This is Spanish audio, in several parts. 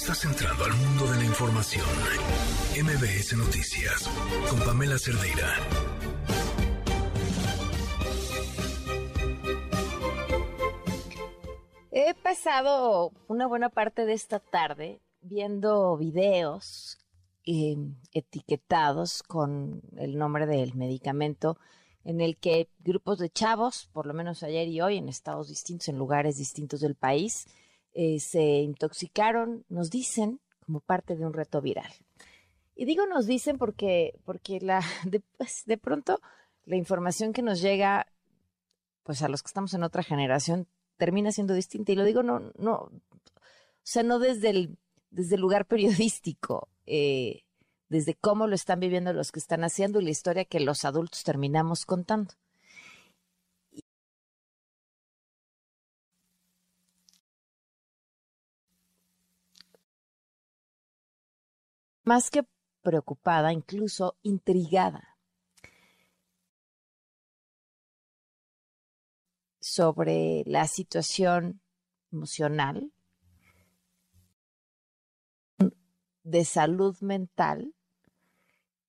Estás entrando al mundo de la información. MBS Noticias con Pamela Cerdeira. He pasado una buena parte de esta tarde viendo videos eh, etiquetados con el nombre del medicamento en el que grupos de chavos, por lo menos ayer y hoy, en estados distintos, en lugares distintos del país, eh, se intoxicaron, nos dicen, como parte de un reto viral. Y digo nos dicen porque, porque la, de, pues, de pronto la información que nos llega, pues a los que estamos en otra generación, termina siendo distinta. Y lo digo no, no, o sea, no desde el, desde el lugar periodístico, eh, desde cómo lo están viviendo los que están haciendo y la historia que los adultos terminamos contando. Más que preocupada, incluso intrigada sobre la situación emocional de salud mental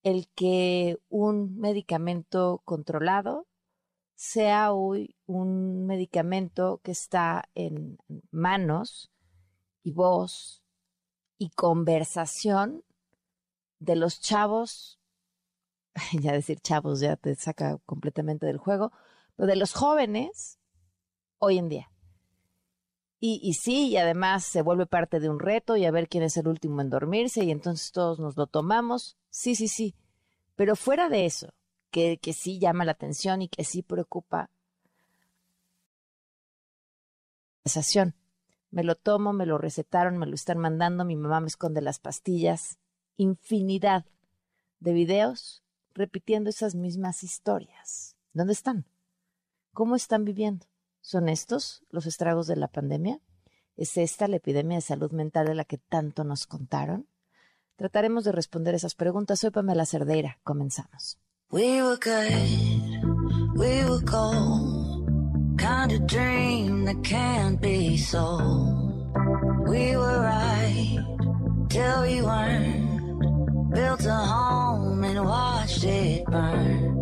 el que un medicamento controlado sea hoy un medicamento que está en manos y voz y conversación de los chavos, ya decir chavos ya te saca completamente del juego, pero de los jóvenes hoy en día. Y, y, sí, y además se vuelve parte de un reto y a ver quién es el último en dormirse y entonces todos nos lo tomamos. Sí, sí, sí. Pero fuera de eso, que, que sí llama la atención y que sí preocupa, me lo tomo, me lo recetaron, me lo están mandando, mi mamá me esconde las pastillas. Infinidad de videos repitiendo esas mismas historias. ¿Dónde están? ¿Cómo están viviendo? ¿Son estos los estragos de la pandemia? ¿Es esta la epidemia de salud mental de la que tanto nos contaron? Trataremos de responder esas preguntas. Soy Pamela Cerdeira. Comenzamos. We were good, we were gold, kind of dream that can't be sold. We were right till we weren't, built a home and watched it burn.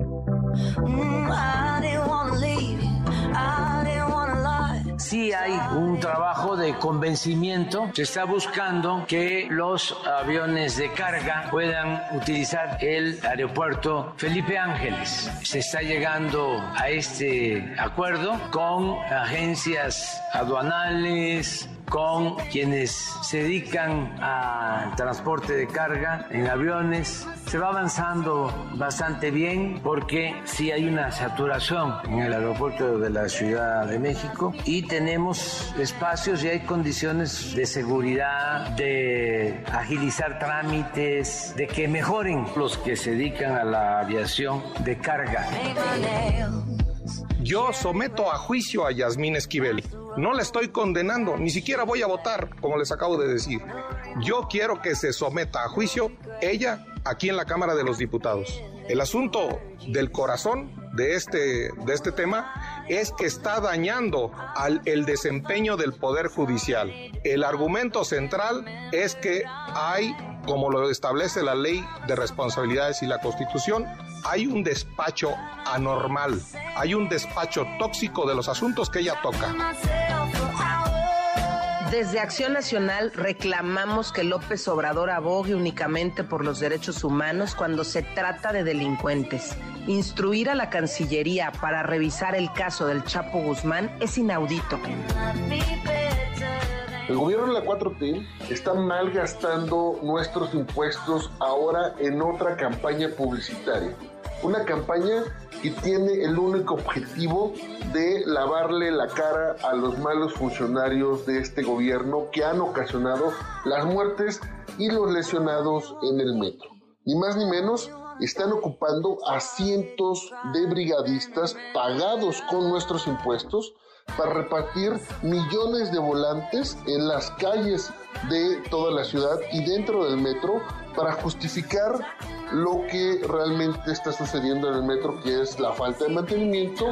Mm, I I lie. Hay un trabajo de convencimiento. Se está buscando que los aviones de carga puedan utilizar el aeropuerto Felipe Ángeles. Se está llegando a este acuerdo con agencias aduanales, con quienes se dedican al transporte de carga en aviones. Se va avanzando bastante bien porque sí hay una saturación en el aeropuerto de la Ciudad de México y tenemos espacios y hay condiciones de seguridad, de agilizar trámites, de que mejoren los que se dedican a la aviación de carga. Yo someto a juicio a Yasmín Esquivel. No la estoy condenando, ni siquiera voy a votar, como les acabo de decir. Yo quiero que se someta a juicio ella aquí en la Cámara de los Diputados. El asunto del corazón de este, de este tema es que está dañando al, el desempeño del Poder Judicial. El argumento central es que hay, como lo establece la ley de responsabilidades y la Constitución, hay un despacho anormal, hay un despacho tóxico de los asuntos que ella toca. Desde Acción Nacional reclamamos que López Obrador abogue únicamente por los derechos humanos cuando se trata de delincuentes. Instruir a la Cancillería para revisar el caso del Chapo Guzmán es inaudito. El gobierno de la 4T está malgastando nuestros impuestos ahora en otra campaña publicitaria. Una campaña que tiene el único objetivo de lavarle la cara a los malos funcionarios de este gobierno que han ocasionado las muertes y los lesionados en el metro. Ni más ni menos, están ocupando a cientos de brigadistas pagados con nuestros impuestos para repartir millones de volantes en las calles de toda la ciudad y dentro del metro para justificar lo que realmente está sucediendo en el metro, que es la falta de mantenimiento.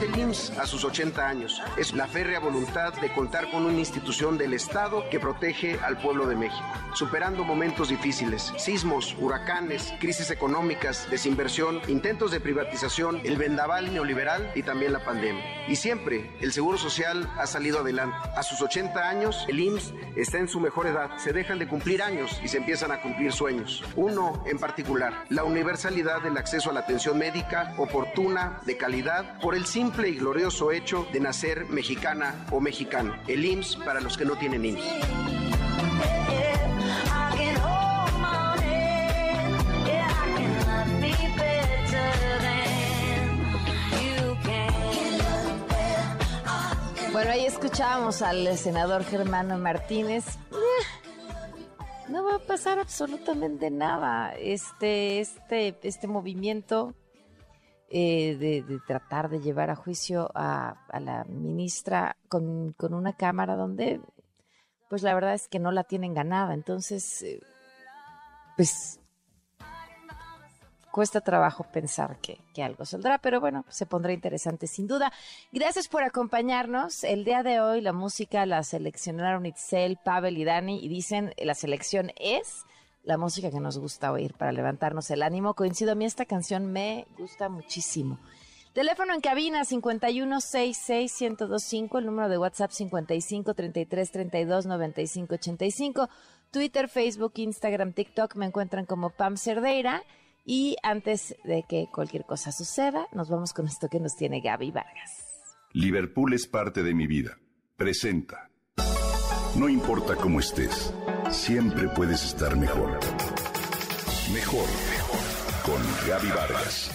El IMSS a sus 80 años. Es la férrea voluntad de contar con una institución del Estado que protege al pueblo de México, superando momentos difíciles, sismos, huracanes, crisis económicas, desinversión, intentos de privatización, el vendaval neoliberal y también la pandemia. Y siempre el Seguro Social ha salido adelante. A sus 80 años, el IMSS está en su mejor edad. Se dejan de cumplir años y se empiezan a cumplir sueños. Uno en particular, la universalidad del acceso a la atención médica oportuna, de calidad, por el simple y glorioso hecho de nacer mexicana o mexicano. El IMSS para los que no tienen IMSS. Bueno, ahí escuchábamos al senador Germano Martínez. No va a pasar absolutamente nada. Este, este, este movimiento eh, de, tratar de llevar a juicio a, la ministra con, una cámara donde, pues la verdad es que no la tienen ganada. Entonces, eh, pues cuesta trabajo pensar que, algo saldrá, pero bueno, se pondrá interesante sin duda. Gracias por acompañarnos. El día de hoy la música la seleccionaron Itzel, Pavel y Dani y dicen la selección es la música que nos gusta oír para levantarnos el ánimo. Coincido, a mí esta canción me gusta muchísimo. Teléfono en cabina 5166125, el número de WhatsApp 5533329585, Twitter, Facebook, Instagram, TikTok me encuentran como Pam Cerdeira y antes de que cualquier cosa suceda, nos vamos con esto que nos tiene Gaby Vargas. Liverpool es parte de mi vida. Presenta. No importa cómo estés, siempre puedes estar mejor. Mejor, mejor. Con Gaby Vargas.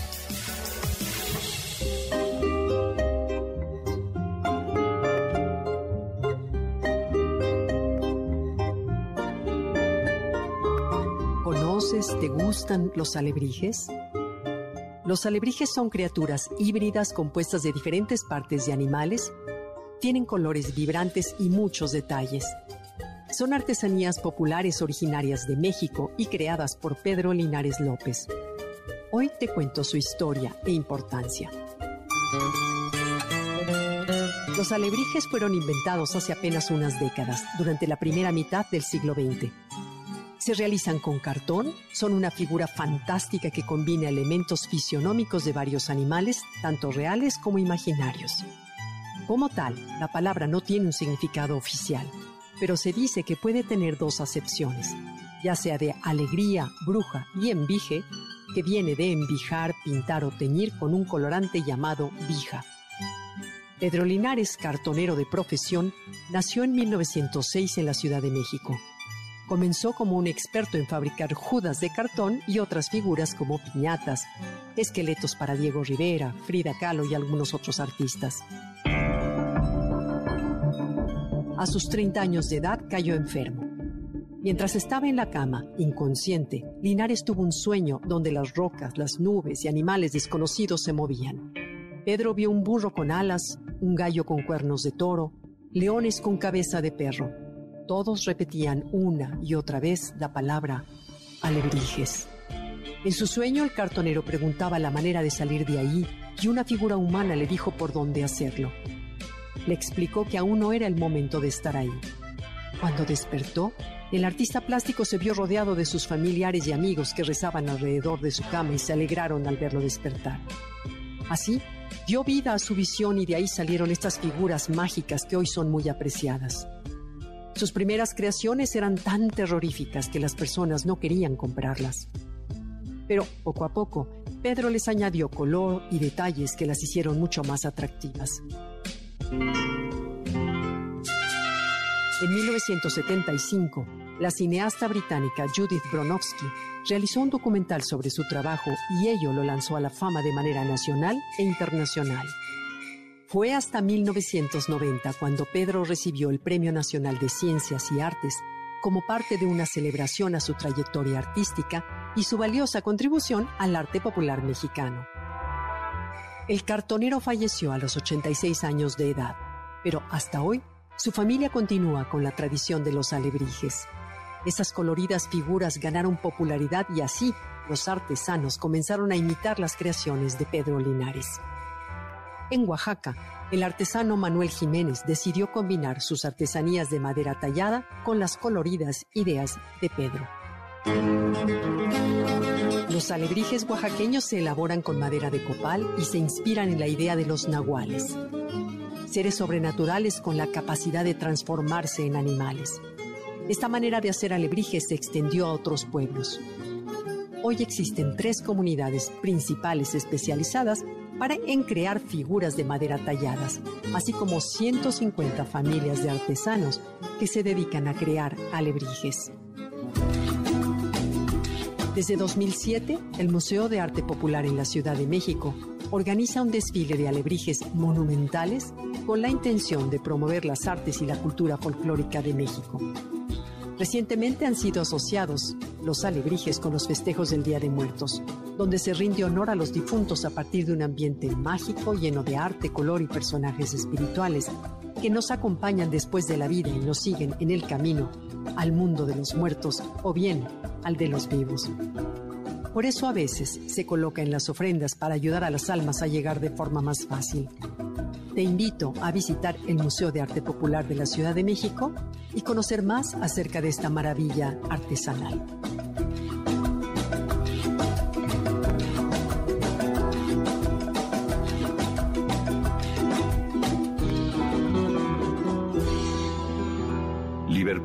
te gustan los alebrijes? Los alebrijes son criaturas híbridas compuestas de diferentes partes de animales, tienen colores vibrantes y muchos detalles. Son artesanías populares originarias de México y creadas por Pedro Linares López. Hoy te cuento su historia e importancia. Los alebrijes fueron inventados hace apenas unas décadas, durante la primera mitad del siglo XX. Se realizan con cartón, son una figura fantástica que combina elementos fisionómicos de varios animales, tanto reales como imaginarios. Como tal, la palabra no tiene un significado oficial, pero se dice que puede tener dos acepciones, ya sea de alegría, bruja y envije, que viene de envijar, pintar o teñir con un colorante llamado vija. Pedro Linares, cartonero de profesión, nació en 1906 en la Ciudad de México. Comenzó como un experto en fabricar judas de cartón y otras figuras como piñatas, esqueletos para Diego Rivera, Frida Kahlo y algunos otros artistas. A sus 30 años de edad cayó enfermo. Mientras estaba en la cama, inconsciente, Linares tuvo un sueño donde las rocas, las nubes y animales desconocidos se movían. Pedro vio un burro con alas, un gallo con cuernos de toro, leones con cabeza de perro, todos repetían una y otra vez la palabra alebrijes. En su sueño el cartonero preguntaba la manera de salir de ahí y una figura humana le dijo por dónde hacerlo. Le explicó que aún no era el momento de estar ahí. Cuando despertó, el artista plástico se vio rodeado de sus familiares y amigos que rezaban alrededor de su cama y se alegraron al verlo despertar. Así, dio vida a su visión y de ahí salieron estas figuras mágicas que hoy son muy apreciadas. Sus primeras creaciones eran tan terroríficas que las personas no querían comprarlas. Pero poco a poco, Pedro les añadió color y detalles que las hicieron mucho más atractivas. En 1975, la cineasta británica Judith Bronowski realizó un documental sobre su trabajo y ello lo lanzó a la fama de manera nacional e internacional. Fue hasta 1990 cuando Pedro recibió el Premio Nacional de Ciencias y Artes como parte de una celebración a su trayectoria artística y su valiosa contribución al arte popular mexicano. El cartonero falleció a los 86 años de edad, pero hasta hoy su familia continúa con la tradición de los alebrijes. Esas coloridas figuras ganaron popularidad y así los artesanos comenzaron a imitar las creaciones de Pedro Linares. En Oaxaca, el artesano Manuel Jiménez decidió combinar sus artesanías de madera tallada con las coloridas ideas de Pedro. Los alebrijes oaxaqueños se elaboran con madera de copal y se inspiran en la idea de los nahuales, seres sobrenaturales con la capacidad de transformarse en animales. Esta manera de hacer alebrijes se extendió a otros pueblos. Hoy existen tres comunidades principales especializadas para en crear figuras de madera talladas, así como 150 familias de artesanos que se dedican a crear alebrijes. Desde 2007, el Museo de Arte Popular en la Ciudad de México organiza un desfile de alebrijes monumentales con la intención de promover las artes y la cultura folclórica de México. Recientemente han sido asociados los alebrijes con los festejos del Día de Muertos, donde se rinde honor a los difuntos a partir de un ambiente mágico lleno de arte, color y personajes espirituales que nos acompañan después de la vida y nos siguen en el camino al mundo de los muertos o bien al de los vivos. Por eso a veces se coloca en las ofrendas para ayudar a las almas a llegar de forma más fácil. Te invito a visitar el Museo de Arte Popular de la Ciudad de México y conocer más acerca de esta maravilla artesanal.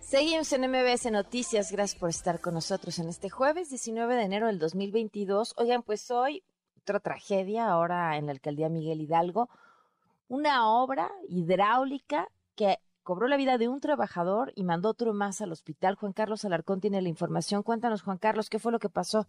Seguimos en MBS Noticias. Gracias por estar con nosotros en este jueves 19 de enero del 2022. Oigan, pues hoy otra tragedia ahora en la alcaldía Miguel Hidalgo. Una obra hidráulica que cobró la vida de un trabajador y mandó otro más al hospital. Juan Carlos Alarcón tiene la información. Cuéntanos, Juan Carlos, ¿qué fue lo que pasó?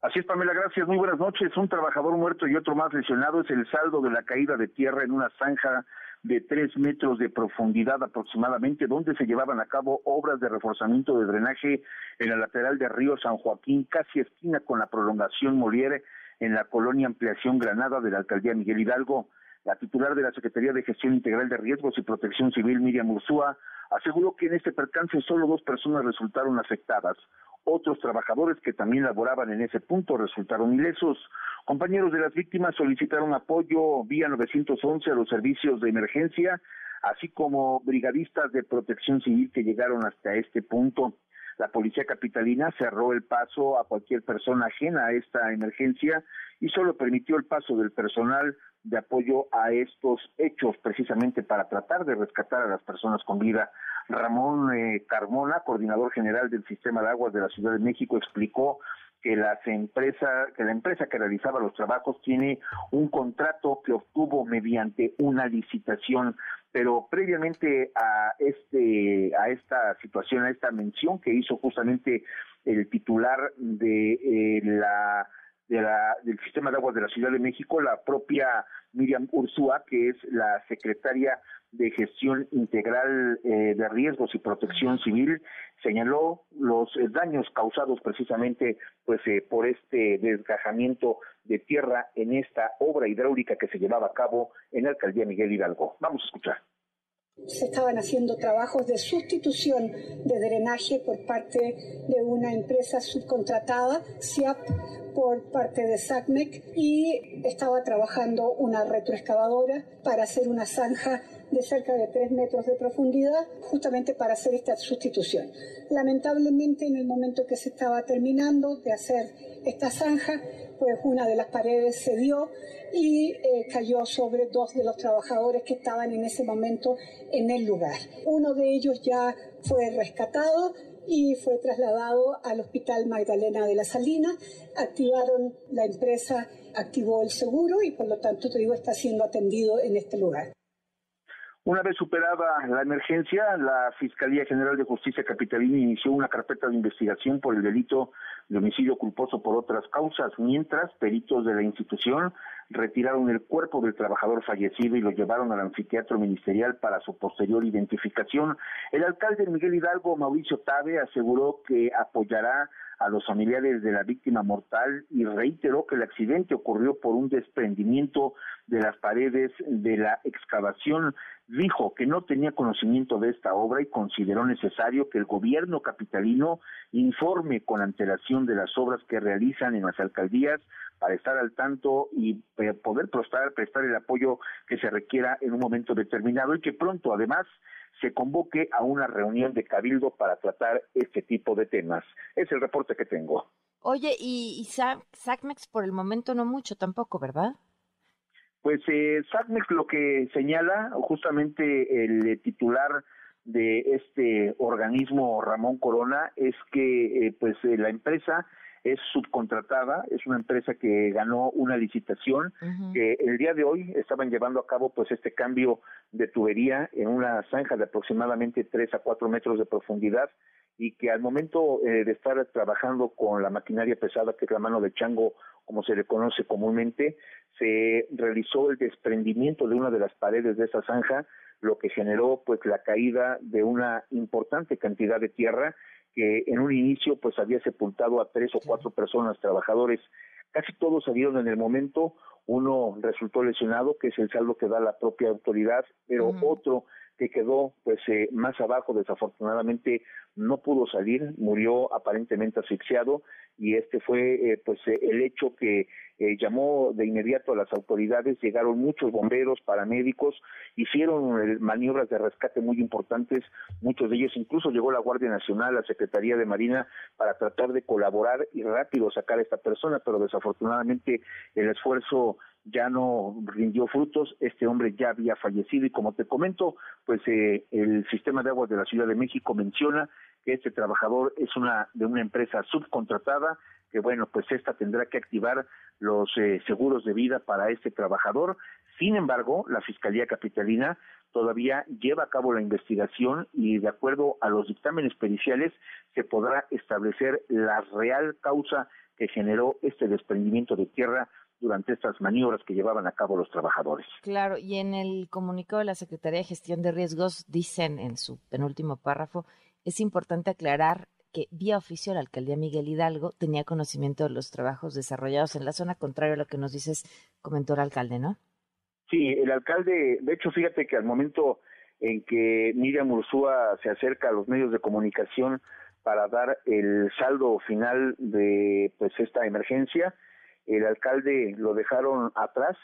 Así es, Pamela, gracias. Muy buenas noches. Un trabajador muerto y otro más lesionado es el saldo de la caída de tierra en una zanja de tres metros de profundidad aproximadamente, donde se llevaban a cabo obras de reforzamiento de drenaje en la lateral de Río San Joaquín, casi esquina con la prolongación Moliere, en la colonia Ampliación Granada de la alcaldía Miguel Hidalgo. La titular de la Secretaría de Gestión Integral de Riesgos y Protección Civil, Miriam Ursúa, aseguró que en este percance solo dos personas resultaron afectadas. Otros trabajadores que también laboraban en ese punto resultaron ilesos. Compañeros de las víctimas solicitaron apoyo vía 911 a los servicios de emergencia, así como brigadistas de protección civil que llegaron hasta este punto. La policía capitalina cerró el paso a cualquier persona ajena a esta emergencia y solo permitió el paso del personal de apoyo a estos hechos, precisamente para tratar de rescatar a las personas con vida. Ramón eh, Carmona, coordinador general del Sistema de Aguas de la Ciudad de México, explicó que las empresas, que la empresa que realizaba los trabajos tiene un contrato que obtuvo mediante una licitación, pero previamente a este, a esta situación, a esta mención que hizo justamente el titular de eh, la de la, del sistema de aguas de la Ciudad de México, la propia Miriam Ursúa, que es la secretaria de Gestión Integral eh, de Riesgos y Protección Civil, señaló los eh, daños causados precisamente pues eh, por este desgajamiento de tierra en esta obra hidráulica que se llevaba a cabo en la alcaldía Miguel Hidalgo. Vamos a escuchar se estaban haciendo trabajos de sustitución de drenaje por parte de una empresa subcontratada, SIAP, por parte de SACMEC, y estaba trabajando una retroexcavadora para hacer una zanja de cerca de 3 metros de profundidad, justamente para hacer esta sustitución. Lamentablemente, en el momento que se estaba terminando de hacer esta zanja, pues una de las paredes se dio y eh, cayó sobre dos de los trabajadores que estaban en ese momento en el lugar. Uno de ellos ya fue rescatado y fue trasladado al Hospital Magdalena de la Salina. Activaron la empresa, activó el seguro y por lo tanto, te digo, está siendo atendido en este lugar. Una vez superada la emergencia, la Fiscalía General de Justicia Capitalina inició una carpeta de investigación por el delito de homicidio culposo por otras causas, mientras peritos de la institución retiraron el cuerpo del trabajador fallecido y lo llevaron al anfiteatro ministerial para su posterior identificación. El alcalde Miguel Hidalgo, Mauricio Tabe, aseguró que apoyará a los familiares de la víctima mortal y reiteró que el accidente ocurrió por un desprendimiento de las paredes de la excavación. Dijo que no tenía conocimiento de esta obra y consideró necesario que el gobierno capitalino informe con antelación de las obras que realizan en las alcaldías para estar al tanto y eh, poder prestar, prestar el apoyo que se requiera en un momento determinado y que pronto además se convoque a una reunión de cabildo para tratar este tipo de temas. Es el reporte que tengo. Oye, y, SACMEX por el momento no mucho tampoco, ¿verdad? Pues eh, SACMEX lo que señala justamente el titular de este organismo Ramón Corona es que eh, pues eh, la empresa es subcontratada, es una empresa que ganó una licitación que el día de hoy estaban llevando a cabo pues este cambio de tubería en una zanja de aproximadamente 3 a 4 metros de profundidad y que al momento eh, de estar trabajando con la maquinaria pesada que es la mano de chango como se le conoce comúnmente, se realizó el desprendimiento de una de las paredes de esa zanja, lo que generó pues la caída de una importante cantidad de tierra que en un inicio pues había sepultado a tres o cuatro personas, trabajadores. Casi todos salieron en el momento, uno resultó lesionado, que es el saldo que da la propia autoridad, pero otro que quedó pues eh, más abajo desafortunadamente no pudo salir murió aparentemente asfixiado y este fue eh, pues eh, el hecho que llamó de inmediato a las autoridades llegaron muchos bomberos paramédicos hicieron maniobras de rescate muy importantes muchos de ellos incluso llegó la Guardia Nacional la Secretaría de Marina para tratar de colaborar y rápido sacar a esta persona pero desafortunadamente el esfuerzo ya no rindió frutos, este hombre ya había fallecido y como te comento, pues eh, el sistema de aguas de la Ciudad de México menciona que este trabajador es una de una empresa subcontratada que bueno, pues esta tendrá que activar los eh, seguros de vida para este trabajador. Sin embargo, la Fiscalía Capitalina todavía lleva a cabo la investigación y de acuerdo a los dictámenes periciales se podrá establecer la real causa que generó este desprendimiento de tierra durante estas maniobras que llevaban a cabo los trabajadores. Claro, y en el comunicado de la Secretaría de Gestión de Riesgos dicen en su penúltimo párrafo, es importante aclarar que vía oficio la alcaldía Miguel Hidalgo tenía conocimiento de los trabajos desarrollados en la zona, contrario a lo que nos dices, comentó el alcalde, ¿no? Sí, el alcalde, de hecho, fíjate que al momento en que Miriam Ursúa se acerca a los medios de comunicación para dar el saldo final de pues esta emergencia, el alcalde lo dejaron atrás,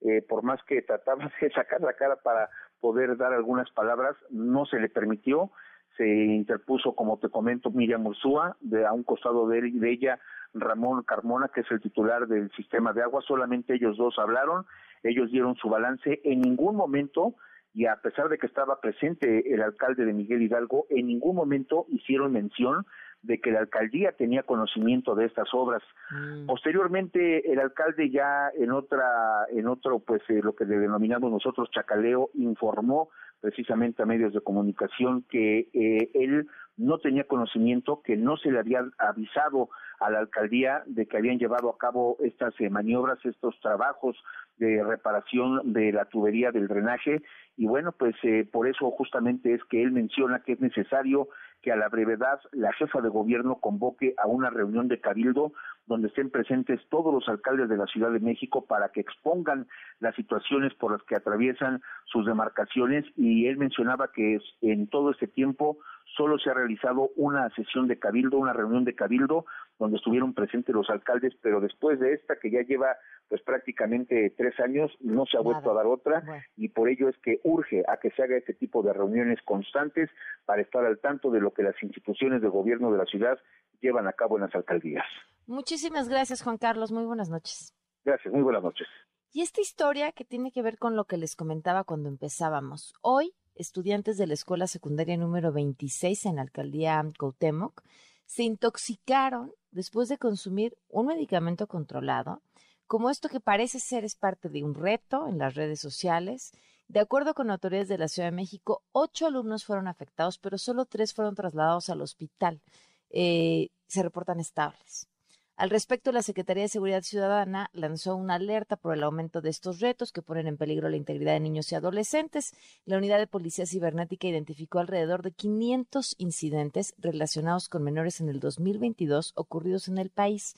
eh, por más que trataba de sacar la cara para poder dar algunas palabras, no se le permitió, se interpuso, como te comento, Miriam Ursúa, de a un costado de, de ella Ramón Carmona, que es el titular del sistema de agua, solamente ellos dos hablaron, ellos dieron su balance, en ningún momento y a pesar de que estaba presente el alcalde de Miguel Hidalgo, en ningún momento hicieron mención de que la alcaldía tenía conocimiento de estas obras. Mm. Posteriormente, el alcalde ya en otra, en otro, pues eh, lo que le denominamos nosotros chacaleo, informó precisamente a medios de comunicación que eh, él no tenía conocimiento, que no se le había avisado a la alcaldía de que habían llevado a cabo estas eh, maniobras, estos trabajos de reparación de la tubería del drenaje. Y bueno, pues por eso justamente es que él menciona que es necesario que a la brevedad la jefa de gobierno convoque a una reunión de cabildo donde estén presentes todos los alcaldes de la Ciudad de México para que expongan las situaciones por las que atraviesan sus demarcaciones. Y él mencionaba que en todo este tiempo solo se ha realizado una sesión de cabildo, una reunión de cabildo donde estuvieron presentes los alcaldes, pero después de esta que ya lleva pues prácticamente tres años no se ha vuelto a dar otra y por ello es que urge a que se haga este tipo de reuniones constantes para estar al tanto de lo que las instituciones de gobierno de la ciudad llevan a cabo en las alcaldías. Muchísimas gracias Juan Carlos, muy buenas noches. Gracias, muy buenas noches. Y esta historia que tiene que ver con lo que les comentaba cuando empezábamos. Hoy, estudiantes de la escuela secundaria número 26 en la alcaldía Cautemoc se intoxicaron después de consumir un medicamento controlado como esto que parece ser es parte de un reto en las redes sociales De acuerdo con autoridades de la Ciudad de México, ocho alumnos fueron afectados, pero solo tres fueron trasladados al hospital. Eh, se reportan estables. Al respecto, la Secretaría de Seguridad Ciudadana lanzó una alerta por el aumento de estos retos que ponen en peligro la integridad de niños y adolescentes. La unidad de policía cibernética identificó alrededor de 500 incidentes relacionados con menores en el 2022 ocurridos en el país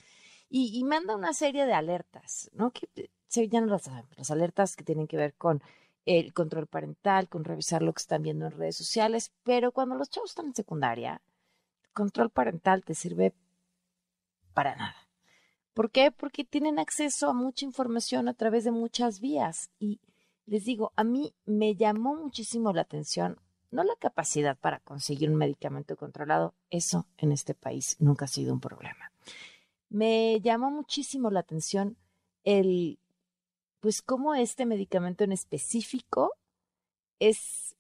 y, manda una serie de alertas, ¿no? Que ya no las las alertas que tienen que ver con el control parental, con revisar lo que están viendo en redes sociales, pero cuando los chavos están en secundaria, control parental te sirve para nada. ¿Por qué? Porque tienen acceso a mucha información a través de muchas vías. Y les digo, a mí me llamó muchísimo la atención, no la capacidad para conseguir un medicamento controlado, eso en este país nunca ha sido un problema. Me llamó muchísimo la atención el, pues cómo este medicamento en específico es,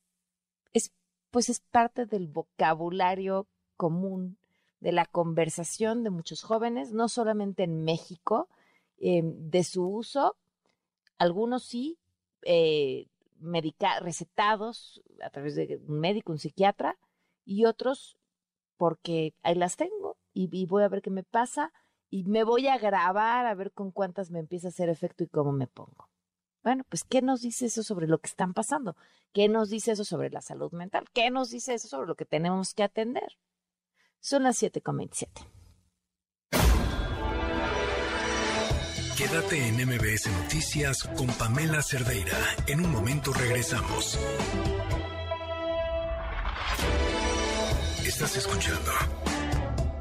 es pues es parte del vocabulario común de la conversación de muchos jóvenes, no solamente en México, em, de su uso, algunos sí, eh, recetados a través de un médico, un psiquiatra, y otros porque ahí las tengo y, y, voy a ver qué me pasa y me voy a grabar a ver con cuántas me empieza a hacer efecto y cómo me pongo. Bueno, pues, ¿qué nos dice eso sobre lo que están pasando? ¿Qué nos dice eso sobre la salud mental? ¿Qué nos dice eso sobre lo que tenemos que atender? Son las 7.27. Quédate en MBS Noticias con Pamela Cerdeira. En un momento regresamos. Estás escuchando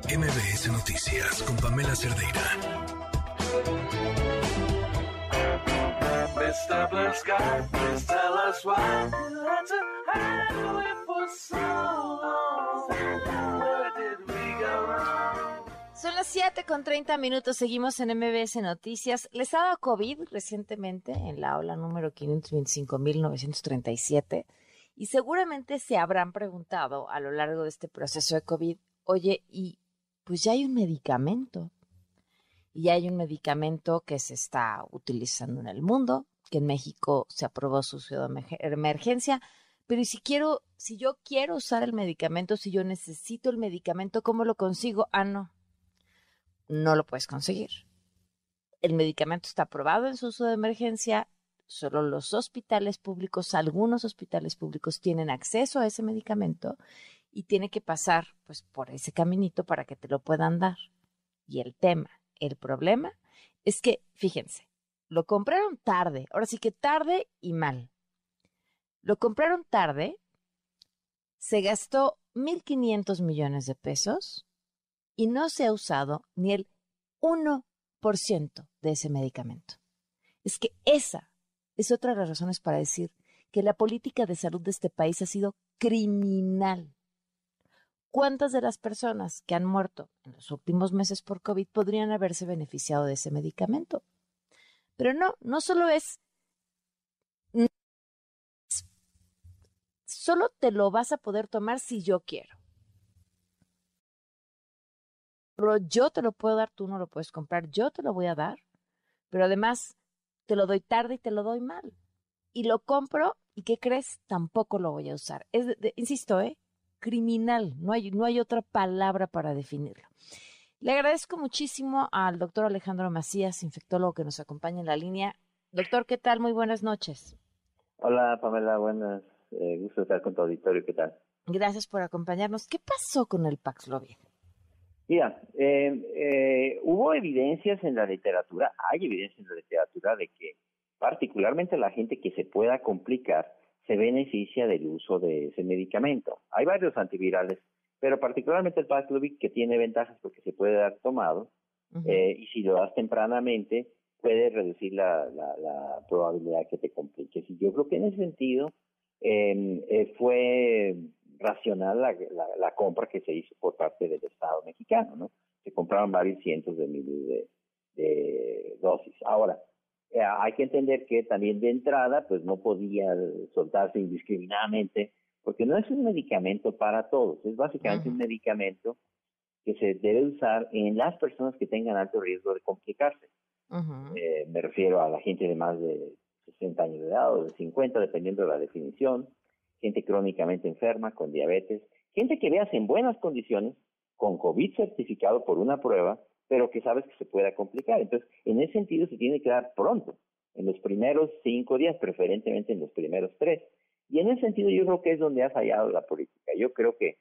MBS Noticias con Pamela Cerdeira. Son las 7 con 30 minutos, seguimos en MBS Noticias. Les ha dado COVID recientemente en la ola número 525.937 y seguramente se habrán preguntado a lo largo de este proceso de COVID, oye, y pues ya hay un medicamento, y hay un medicamento que se está utilizando en el mundo, que en México se aprobó su emergencia, pero si quiero, si yo quiero usar el medicamento, si yo necesito el medicamento, ¿cómo lo consigo? Ah, no, no lo puedes conseguir. El medicamento está aprobado en su uso de emergencia, solo los hospitales públicos, algunos hospitales públicos tienen acceso a ese medicamento y tiene que pasar pues por ese caminito para que te lo puedan dar. Y el tema, el problema es que, fíjense, lo compraron tarde, ahora sí que tarde y mal. Lo compraron tarde, se gastó 1.500 millones de pesos y no se ha usado ni el 1% de ese medicamento. Es que esa es otra de las razones para decir que la política de salud de este país ha sido criminal. ¿Cuántas de las personas que han muerto en los últimos meses por COVID podrían haberse beneficiado de ese medicamento? Pero no, no solo es... Solo te lo vas a poder tomar si yo quiero yo te lo puedo dar, tú no lo puedes comprar, yo te lo voy a dar, pero además te lo doy tarde y te lo doy mal. Y lo compro y ¿qué crees? Tampoco lo voy a usar. Es, insisto, ¿eh? Criminal, no hay, no hay otra palabra para definirlo. Le agradezco muchísimo al doctor Alejandro Macías, infectólogo que nos acompaña en la línea. Doctor, ¿qué tal? Muy buenas noches. Hola, Pamela, buenas. Eh, gusto estar con tu auditorio, ¿qué tal? Gracias por acompañarnos. ¿Qué pasó con el Paxlovid? Mira, eh, eh, hubo evidencias en la literatura, hay evidencias en la literatura de que particularmente la gente que se pueda complicar se beneficia del uso de ese medicamento. Hay varios antivirales, pero particularmente el Paxlovid que tiene ventajas porque se puede dar tomado eh, y si lo das tempranamente puede reducir la, la, probabilidad que te compliques. Y yo creo que en ese sentido eh, fue racional la, la, compra que se hizo por parte del Estado mexicano, ¿no? Se compraron varios cientos de miles de, dosis. Ahora, eh, hay que entender que también de entrada, pues no podía soltarse indiscriminadamente, porque no es un medicamento para todos, es básicamente un medicamento que se debe usar en las personas que tengan alto riesgo de complicarse. Eh, me refiero a la gente de más de 60 años de edad o de 50, dependiendo de la definición, gente crónicamente enferma, con diabetes, gente que veas en buenas condiciones, con COVID certificado por una prueba, pero que sabes que se pueda complicar. Entonces, en ese sentido se tiene que dar pronto, en los primeros cinco días, preferentemente en los primeros tres. Y en ese sentido yo creo que es donde ha fallado la política. Yo creo que,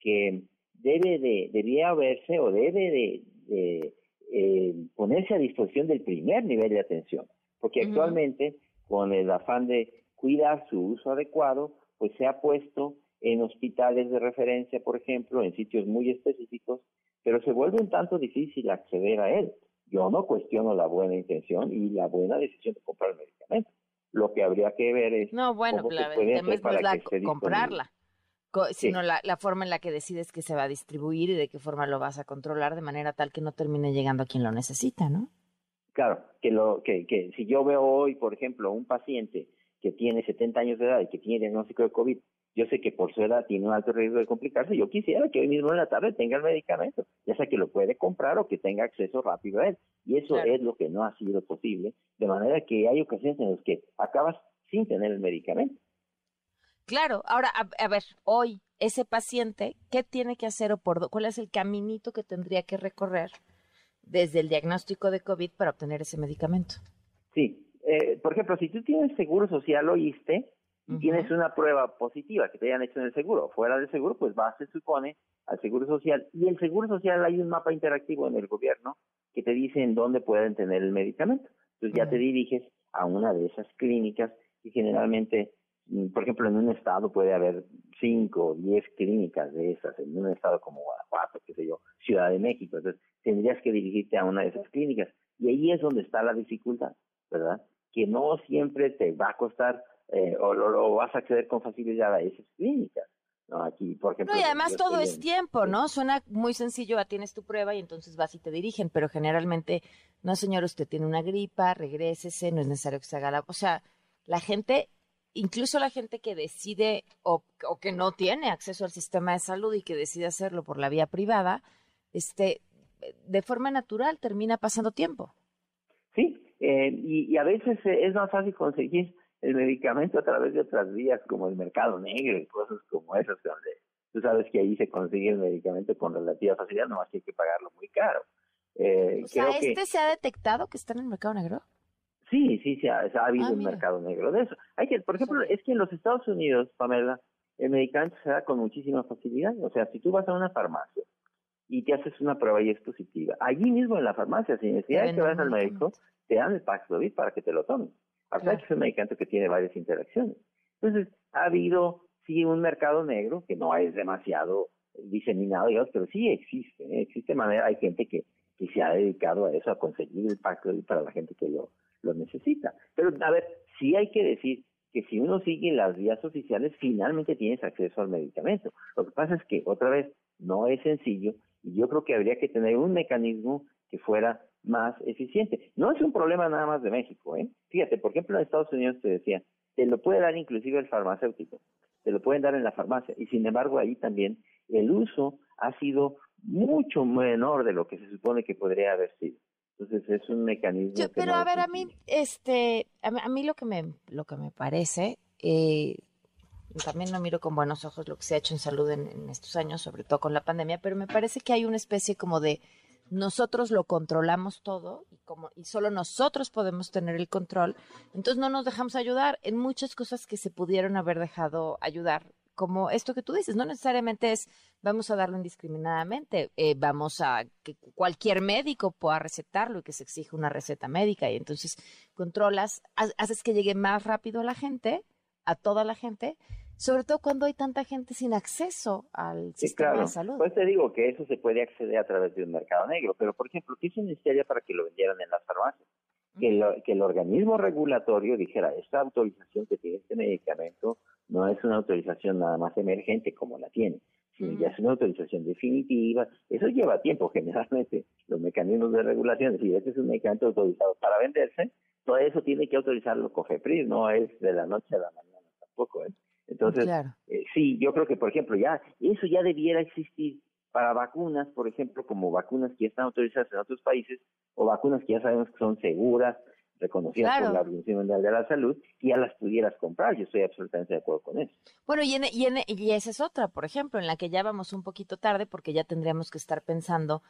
que debe de, debía haberse o debe de, eh, ponerse a disposición del primer nivel de atención, porque actualmente con el afán de cuidar su uso adecuado, pues se ha puesto en hospitales de referencia, por ejemplo, en sitios muy específicos, pero se vuelve un tanto difícil acceder a él. Yo no cuestiono la buena intención y la buena decisión de comprar el medicamento. Lo que habría que ver es no, bueno, cómo la, se puede hacer para la, que esté comprarla, sino la, la, forma en la que decides que se va a distribuir y de qué forma lo vas a controlar de manera tal que no termine llegando a quien lo necesita, ¿no? Claro, que lo que, que si yo veo hoy, por ejemplo, un paciente que tiene 70 años de edad y que tiene diagnóstico de COVID, yo sé que por su edad tiene un alto riesgo de complicarse, yo quisiera que hoy mismo en la tarde tenga el medicamento, ya sea que lo puede comprar o que tenga acceso rápido a él. Y eso es lo que no ha sido posible, de manera que hay ocasiones en las que acabas sin tener el medicamento. Claro, ahora, a, ver, hoy ese paciente, ¿qué tiene que hacer o por cuál es el caminito que tendría que recorrer desde el diagnóstico de COVID para obtener ese medicamento? Sí, eh, por ejemplo, si tú tienes seguro social, oíste, y tienes una prueba positiva que te hayan hecho en el seguro, fuera del seguro, pues vas, se supone, al seguro social. Y el seguro social hay un mapa interactivo en el gobierno que te dice en dónde pueden tener el medicamento. Entonces ya te diriges a una de esas clínicas y generalmente, mm, por ejemplo, en un estado puede haber cinco o diez clínicas de esas, en un estado como Guanajuato, qué sé yo, Ciudad de México. Entonces tendrías que dirigirte a una de esas clínicas. Y ahí es donde está la dificultad, ¿verdad? Que no siempre te va a costar eh, o lo, vas a acceder con facilidad a esas clínicas. ¿no? Aquí, por ejemplo. y además todo es tiempo, ¿no? Suena muy sencillo, tienes tu prueba y entonces vas y te dirigen, pero generalmente, no señor, usted tiene una gripa, regrésese, no es necesario que se haga la. O sea, la gente, incluso la gente que decide o, o que no tiene acceso al sistema de salud y que decide hacerlo por la vía privada, este, de forma natural termina pasando tiempo. Eh, y, y, a veces es más fácil conseguir el medicamento a través de otras vías como el mercado negro y cosas como esas donde tú sabes que ahí se consigue el medicamento con relativa facilidad, no que hay que pagarlo muy caro. Eh, o sea, ¿este se ha detectado que está en el mercado negro? Sí, sí, se ha, ha habido ah, un mercado negro de eso. Hay que, por ejemplo, es que en los Estados Unidos, Pamela, el medicamento se da con muchísima facilidad. O sea, si tú vas a una farmacia y te haces una prueba y es positiva, allí mismo en la farmacia, sin necesidad de que vayas al médico, te dan el Paxlovid para que te lo tomes. Aparte es un medicamento que tiene varias interacciones. Entonces, ha habido, sí, un mercado negro que no es demasiado diseminado, digamos, pero sí existe. ¿eh? Existe manera, hay gente que, que se ha dedicado a eso, a conseguir el pacto para la gente que lo, lo necesita. Pero, a ver, sí hay que decir que si uno sigue las vías oficiales, finalmente tienes acceso al medicamento. Lo que pasa es que, otra vez, no es sencillo y yo creo que habría que tener un mecanismo que fuera más eficiente. No es un problema nada más de México, ¿eh? Fíjate, por ejemplo, en Estados Unidos te decía, te lo puede dar inclusive el farmacéutico, te lo pueden dar en la farmacia, y sin embargo ahí también el uso ha sido mucho menor de lo que se supone que podría haber sido. Entonces es un mecanismo. pero a ver, a mí, este, a, mí lo que me, lo que me parece, eh, también no miro con buenos ojos lo que se ha hecho en salud en, estos años, sobre todo con la pandemia, pero me parece que hay una especie como de nosotros lo controlamos todo y como y solo nosotros podemos tener el control, entonces no nos dejamos ayudar en muchas cosas que se pudieron haber dejado ayudar, como esto que tú dices, no necesariamente es vamos a darlo indiscriminadamente, eh, vamos a que cualquier médico pueda recetarlo y que se exija una receta médica y entonces controlas, haces que llegue más rápido a la gente, a toda la gente, sobre todo cuando hay tanta gente sin acceso al sistema de salud. Pues te digo que eso se puede acceder a través de un mercado negro, pero por ejemplo, ¿qué se necesitaría para que lo vendieran en las farmacias? Que, que el organismo regulatorio dijera, esta autorización que tiene este medicamento no es una autorización nada más emergente como la tiene, sino ya es una autorización definitiva. Eso lleva tiempo, generalmente, los mecanismos de regulación. Decir, este es un medicamento autorizado para venderse, todo eso tiene que autorizarlo COFEPRIS, no es de la noche a la mañana tampoco. ¿eh? Entonces, eh, sí, yo creo que, por ejemplo, ya eso ya debiera existir para vacunas, por ejemplo, como vacunas que ya están autorizadas en otros países o vacunas que ya sabemos que son seguras. reconocidas por la Organización Mundial de la Salud, y ya las pudieras comprar. Yo estoy absolutamente de acuerdo con eso. Bueno, y, y, en, y esa es otra, por ejemplo, en la que ya vamos un poquito tarde porque ya tendríamos que estar pensando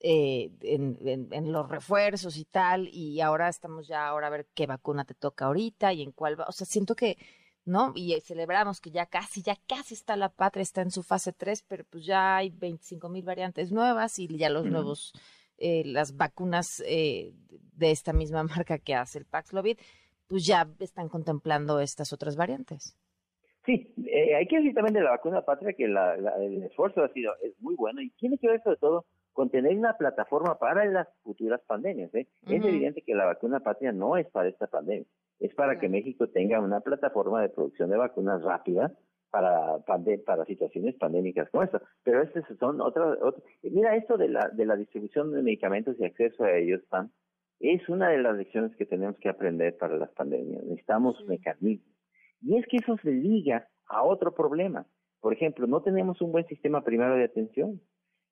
eh, en, los refuerzos y tal, y ahora estamos ya ahora a ver qué vacuna te toca ahorita y en cuál va. O sea, siento que, ¿no? Y celebramos que ya casi, ya casi está la patria, está en su fase 3, pero pues ya hay 25 mil variantes nuevas y ya los nuevos, eh, las vacunas eh, de esta misma marca que hace el Paxlovid, pues ya están contemplando estas otras variantes. Sí, hay que decir también de la vacuna patria que el esfuerzo ha sido es muy bueno y tiene que ver sobre todo con tener una plataforma para las futuras pandemias. ¿eh? Es evidente que la vacuna patria no es para esta pandemia, es para que México tenga una plataforma de producción de vacunas rápida para para situaciones pandémicas como esta. Pero estas son otras, mira esto de la de la distribución de medicamentos y acceso a ellos, Pan, es una de las lecciones que tenemos que aprender para las pandemias. Necesitamos mecanismos. Y es que eso se liga a otro problema. Por ejemplo, no tenemos un buen sistema primero de atención.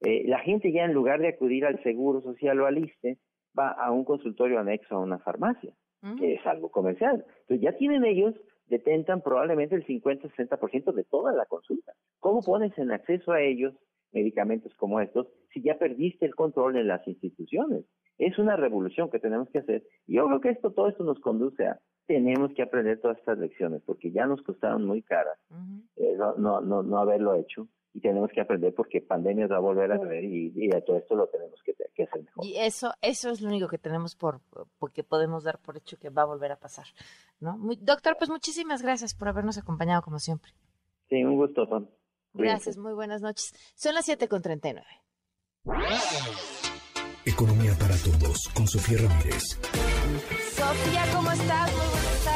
Eh, la gente ya en lugar de acudir al Seguro Social o al ISTE, va a un consultorio anexo a una farmacia, mm. que es algo comercial. Entonces ya tienen ellos, detentan probablemente el 50-60% de toda la consulta. ¿Cómo pones en acceso a ellos medicamentos como estos si ya perdiste el control en las instituciones? Es una revolución que tenemos que hacer. Y yo creo que esto, todo esto nos conduce a tenemos que aprender todas estas lecciones porque ya nos costaron muy caras eh, no, no, no, no haberlo hecho y tenemos que aprender porque pandemias va a volver a ver y, y todo esto lo tenemos que, hacer mejor. Y eso, eso es lo único que tenemos por, porque podemos dar por hecho que va a volver a pasar, ¿no? doctor, pues muchísimas gracias por habernos acompañado como siempre. Sí, un gusto, Tom. Gracias, muy buenas noches. Son las 7.39. Economía para todos, con Sofía Ramírez. Sofía, ¿cómo estás? Muy buenas tardes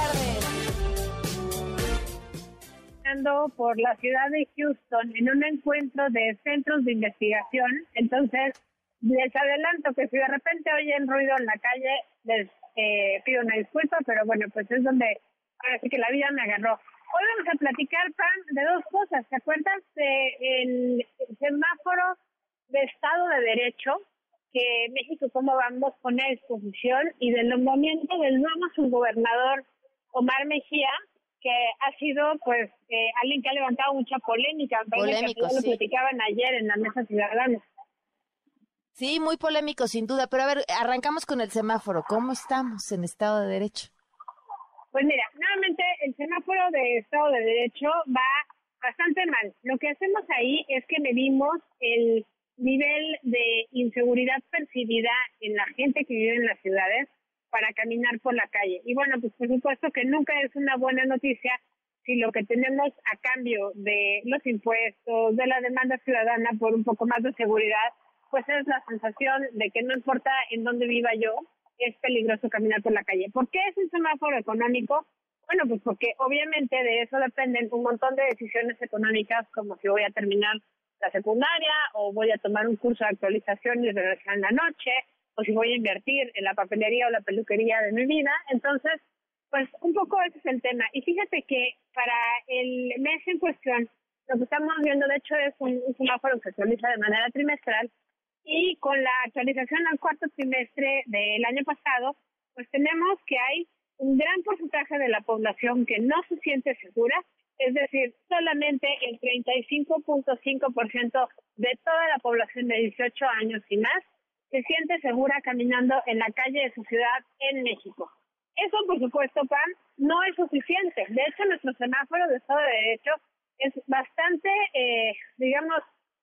por la ciudad de Houston en un encuentro de centros de investigación. Entonces, les adelanto que si de repente oyen ruido en la calle, les eh, pido una disculpa, pero bueno, pues es donde sí que la vida me agarró. Hoy vamos a platicar, Pan, de dos cosas. ¿Te acuerdas del semáforo de Estado de Derecho que México, cómo vamos, pone a disposición y del nombramiento del nuevo subgobernador Omar Mejía, que ha sido pues eh, alguien que ha levantado mucha polémica, polémico, que lo platicaban ayer en la mesa ciudadana. Sí, muy polémico sin duda, pero a ver, arrancamos con el semáforo. ¿Cómo estamos en Estado de Derecho? Pues mira, nuevamente el semáforo de Estado de Derecho va bastante mal. Lo que hacemos ahí es que medimos el nivel de inseguridad percibida en la gente que vive en las ciudades para caminar por la calle. Y bueno, pues por supuesto que nunca es una buena noticia si lo que tenemos a cambio de los impuestos, de la demanda ciudadana por un poco más de seguridad, pues es la sensación de que no importa en dónde viva yo, es peligroso caminar por la calle. ¿Por qué es un semáforo económico? Bueno, pues porque obviamente de eso dependen un montón de decisiones económicas, como si voy a terminar la secundaria o voy a tomar un curso de actualización y regresar en la noche, o si voy a invertir en la papelería o la peluquería de mi vida. Entonces, pues un poco ese es el tema. Y fíjate que para el mes en cuestión, lo que estamos viendo, de hecho, es un, semáforo que se actualiza de manera trimestral y con la actualización al cuarto trimestre del año pasado, pues tenemos que hay un gran porcentaje de la población que no se siente segura, es decir, solamente el 35.5% de toda la población de 18 años y más se siente segura caminando en la calle de su ciudad en México. Eso, por supuesto, PAN, no es suficiente. De hecho, nuestro semáforo de Estado de Derecho es bastante, eh, digamos,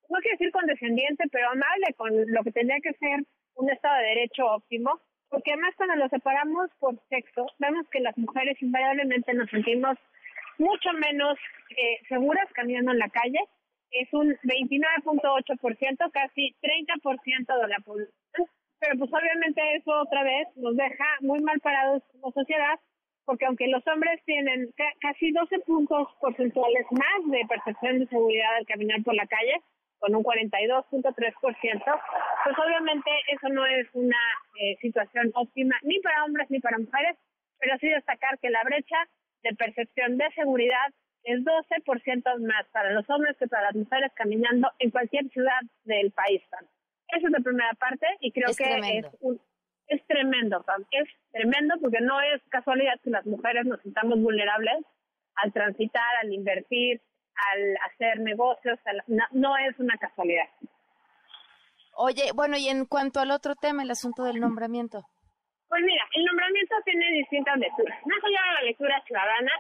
no quiero decir condescendiente, pero amable con lo que tendría que ser un Estado de Derecho óptimo, porque además cuando lo separamos por sexo, vemos que las mujeres invariablemente nos sentimos mucho menos eh, seguras caminando en la calle es un 29.8%, casi 30% de la población, pero pues obviamente eso otra vez nos deja muy mal parados como sociedad, porque aunque los hombres tienen casi 12 puntos porcentuales más de percepción de seguridad al caminar por la calle, con un 42.3%, pues obviamente eso no es una eh, situación óptima ni para hombres ni para mujeres, pero sí destacar que la brecha de percepción de seguridad es 12% más para los hombres que para las mujeres caminando en cualquier ciudad del país. Esa es la primera parte y creo que es un, es tremendo, es tremendo porque no es casualidad que las mujeres nos sintamos vulnerables al transitar, al invertir, al hacer negocios, no, es una casualidad. Oye, bueno, y en cuanto al otro tema, el asunto del nombramiento. Pues mira, el nombramiento tiene distintas lecturas. Más allá de la lectura ciudadana,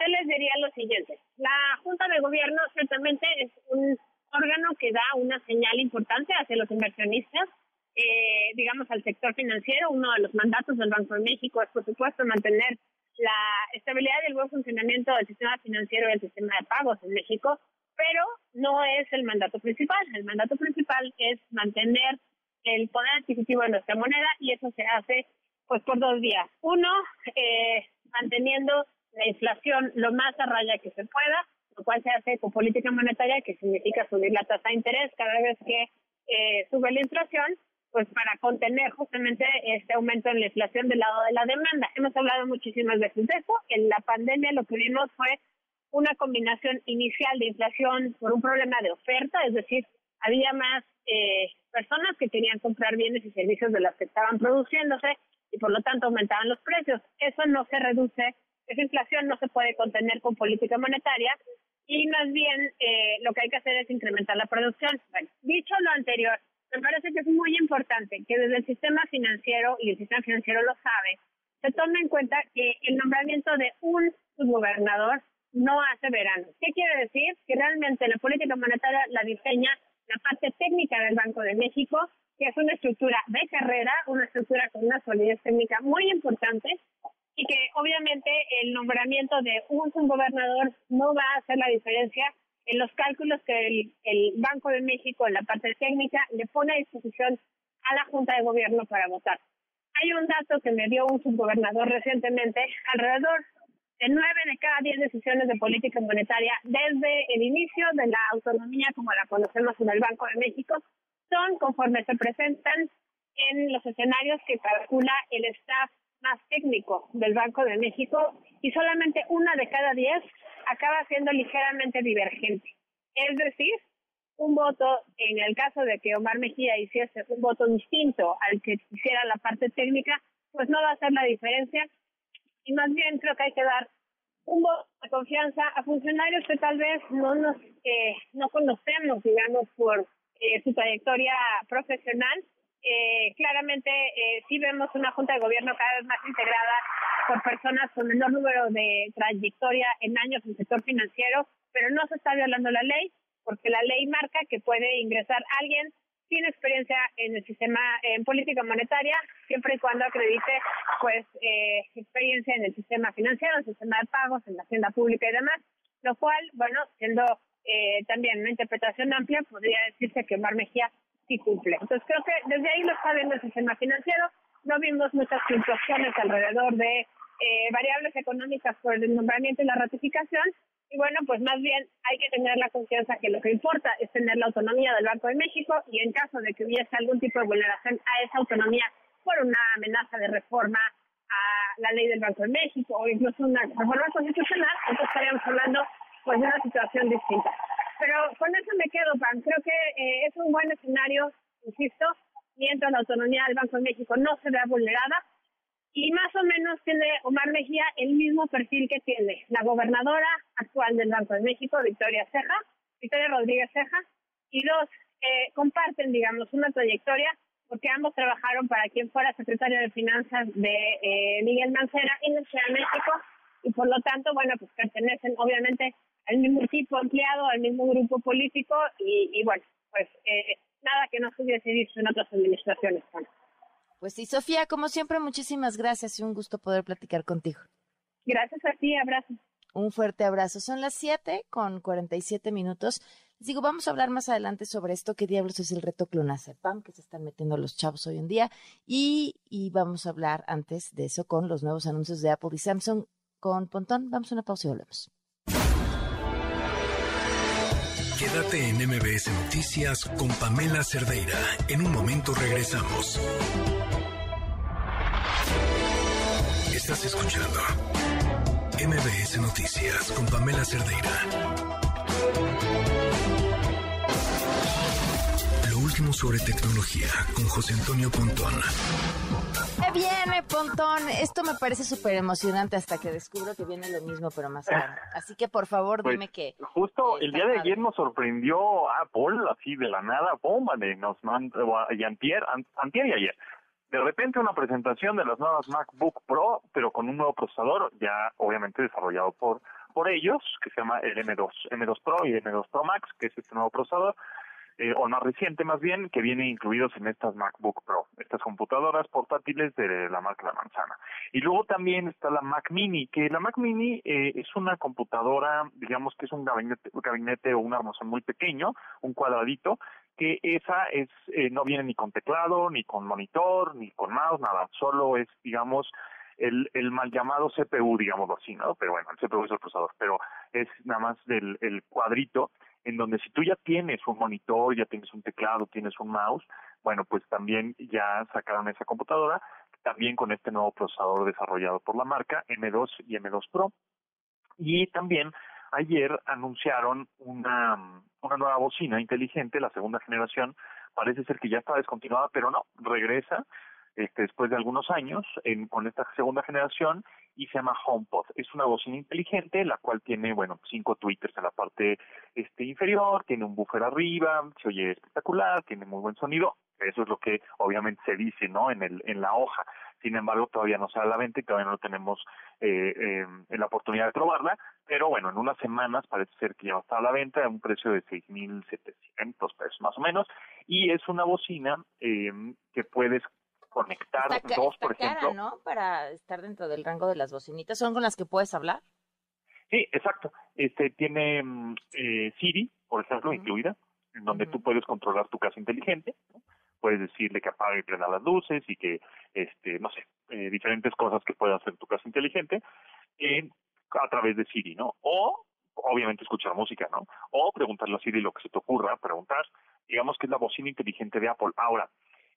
se les diría lo siguiente. La Junta de Gobierno ciertamente es un órgano que da una señal importante hacia los inversionistas, eh, digamos, al sector financiero. Uno de los mandatos del Banco de México es, por supuesto, mantener la estabilidad y el buen funcionamiento del sistema financiero y el sistema de pagos en México, pero no es el mandato principal. El mandato principal es mantener el poder adquisitivo de nuestra moneda y eso se hace pues por dos días. Uno, eh, manteniendo la inflación lo más a raya que se pueda, lo cual se hace con política monetaria, que significa subir la tasa de interés cada vez que eh, sube la inflación, pues para contener justamente este aumento en la inflación del lado de la demanda. Hemos hablado muchísimas veces de eso. En la pandemia lo que vimos fue una combinación inicial de inflación por un problema de oferta, es decir, había más eh, personas que querían comprar bienes y servicios de las que estaban produciéndose y por lo tanto aumentaban los precios. Eso no se reduce, esa inflación no se puede contener con política monetaria y más bien eh, lo que hay que hacer es incrementar la producción. Bueno, dicho lo anterior, me parece que es muy importante que desde el sistema financiero, y el sistema financiero lo sabe, se tome en cuenta que el nombramiento de un subgobernador no hace verano. ¿Qué quiere decir? Que realmente la política monetaria la diseña la parte técnica del Banco de México, que es una estructura de carrera, una estructura con una solidez técnica muy importante que obviamente el nombramiento de un gobernador no va a hacer la diferencia en los cálculos que el, el, Banco de México en la parte técnica le pone a disposición a la Junta de Gobierno para votar. Hay un dato que me dio un subgobernador recientemente, alrededor de nueve de cada diez decisiones de política monetaria desde el inicio de la autonomía como la conocemos en el Banco de México son conforme se presentan en los escenarios que calcula el staff más técnico del Banco de México y solamente una de cada diez acaba siendo ligeramente divergente. Es decir, un voto, en el caso de que Omar Mejía hiciese un voto distinto al que hiciera la parte técnica, pues no va a hacer la diferencia y más bien creo que hay que dar un voto de confianza a funcionarios que tal vez no nos eh, no conocemos, digamos, por eh, su trayectoria profesional. Eh, claramente eh, sí vemos una junta de gobierno cada vez más integrada por personas con menor número de trayectoria en años en el sector financiero, pero no se está violando la ley porque la ley marca que puede ingresar alguien tiene experiencia en el sistema, en política monetaria, siempre y cuando acredite, pues, eh, experiencia en el sistema financiero, en el sistema de pagos, en la hacienda pública y demás, lo cual, bueno, siendo eh, también una interpretación amplia, podría decirse que Mar Mejía sí cumple. Entonces, creo que desde ahí lo está viendo el sistema financiero, no vimos muchas fluctuaciones alrededor de eh, variables económicas por el nombramiento y la ratificación, y bueno, pues más bien hay que tener la confianza que lo que importa es tener la autonomía del Banco de México y en caso de que hubiese algún tipo de vulneración a esa autonomía por una amenaza de reforma a la ley del Banco de México o incluso una reforma constitucional, entonces estaríamos hablando pues de una situación distinta. Pero con eso me quedo, Pan. Creo que eh, es un buen escenario, insisto, mientras la autonomía del Banco de México no se vea vulnerada, y más o menos tiene Omar Mejía el mismo perfil que tiene la gobernadora actual del Banco de México, Victoria Ceja, Victoria Rodríguez Ceja, y dos, eh, comparten, digamos, una trayectoria porque ambos trabajaron para quien fuera secretario de Finanzas de eh, Miguel Mancera en la Ciudad de México y por lo tanto, bueno, pues pertenecen obviamente al mismo equipo empleado, al mismo grupo político y, y bueno, pues eh, nada que no se hubiese visto en otras administraciones. Pues sí, Sofía, como siempre, muchísimas gracias y un gusto poder platicar contigo. Gracias a ti, abrazo. Un fuerte abrazo. Son las 7 con 47 minutos. Les digo, vamos a hablar más adelante sobre esto, qué diablos es el reto Pam, que se están metiendo los chavos hoy en día. Y, y vamos a hablar antes de eso con los nuevos anuncios de Apple y Samsung con Pontón. Vamos a una pausa y volvemos. Quédate en MBS Noticias con Pamela Cerdeira. En un momento regresamos. Estás escuchando MBS Noticias con Pamela Cerdeira Platiquemos sobre tecnología con José Antonio Pontón. ¿Qué viene, Pontón? Esto me parece súper emocionante hasta que descubro que viene lo mismo, pero más caro. Así que, por favor, Pues, dime que... Justo el día de ayer nos sorprendió Apple, así de la nada, bomba, de nos mandó, y antier, an- antier y ayer. De repente una presentación de las nuevas MacBook Pro, pero con un nuevo procesador, ya obviamente desarrollado por, por ellos, que se llama el M2, M2 Pro y M2 Pro Max, que es este nuevo procesador, eh, o más reciente más bien, que viene incluidos en estas MacBook Pro, estas computadoras portátiles de la marca La Manzana. Y luego también está la Mac Mini, que la Mac Mini eh, es una computadora, digamos que es un gabinete, gabinete o un armazón muy pequeño, un cuadradito, que esa es eh, no viene ni con teclado, ni con monitor, ni con mouse, nada, solo es, digamos, el, el mal llamado CPU, digámoslo así, ¿no? Pero bueno, el CPU es el procesador, pero es nada más del el cuadrito en donde si tú ya tienes un monitor, ya tienes un teclado, tienes un mouse, bueno, pues también ya sacaron esa computadora, también con este nuevo procesador desarrollado por la marca, M2 y M2 Pro. Y también ayer anunciaron una, una nueva bocina inteligente, la segunda generación, parece ser que ya está descontinuada, pero no, regresa este, después de algunos años en, con esta segunda generación y se llama HomePod. Es una bocina inteligente, la cual tiene, bueno, cinco tweeters en la parte este, inferior, tiene un buffer arriba, se oye espectacular, tiene muy buen sonido. Eso es lo que obviamente se dice, ¿no? En el en la hoja. Sin embargo, todavía no sale a la venta y todavía no tenemos eh, eh, la oportunidad de probarla. Pero bueno, en unas semanas parece ser que ya estar a la venta a un precio de 6.700 pesos más o menos. Y es una bocina eh, que puedes conectar Está, dos, está por cara, ejemplo. ¿no? Para estar dentro del rango de las bocinitas. ¿Son con las que puedes hablar? Sí, exacto. Este tiene mm, eh, Siri, por ejemplo, incluida, en donde tú puedes controlar tu casa inteligente. ¿no? Puedes decirle que apague y prenda las luces y que, este, no sé, eh, diferentes cosas que pueda hacer tu casa inteligente eh, a través de Siri, ¿no? O, obviamente, escuchar música, ¿no? O preguntarle a Siri lo que se te ocurra, preguntar. Digamos que es la bocina inteligente de Apple. Ahora,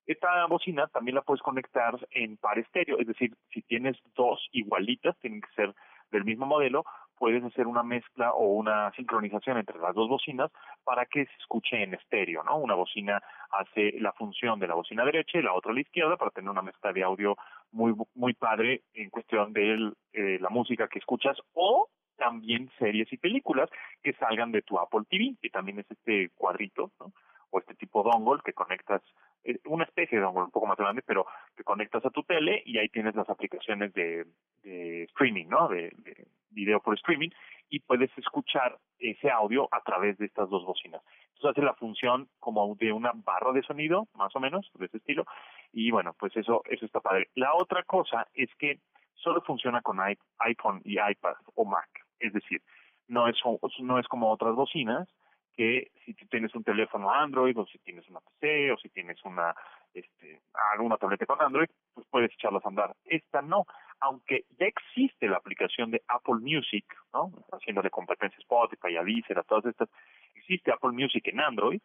esta bocina también la puedes conectar en par estéreo, es decir, si tienes dos igualitas, tienen que ser del mismo modelo, puedes hacer una mezcla o una sincronización entre las dos bocinas para que se escuche en estéreo, ¿no? Una bocina hace la función de la bocina derecha y la otra la izquierda para tener una mezcla de audio muy muy padre en cuestión de eh, la música que escuchas o también series y películas que salgan de tu Apple TV, que también es este cuadrito, ¿no? o este tipo dongle que conectas, eh, una especie un poco más grande, pero que conectas a tu tele y ahí tienes las aplicaciones de, de streaming, ¿no? De, de video por streaming y puedes escuchar ese audio a través de estas dos bocinas. Entonces hace la función como de una barra de sonido, más o menos, de ese estilo, y bueno, pues eso, eso está padre. La otra cosa es que solo funciona con iPhone y iPad o Mac, es decir, no es, no es como otras bocinas que si tú tienes un teléfono Android o si tienes una PC o si tienes una este alguna tableta con Android, pues puedes echarlas a andar. Esta no, aunque ya existe la aplicación de Apple Music, ¿no? Haciéndole competencia Spotify, a Deezer, a todas estas, existe Apple Music en Android,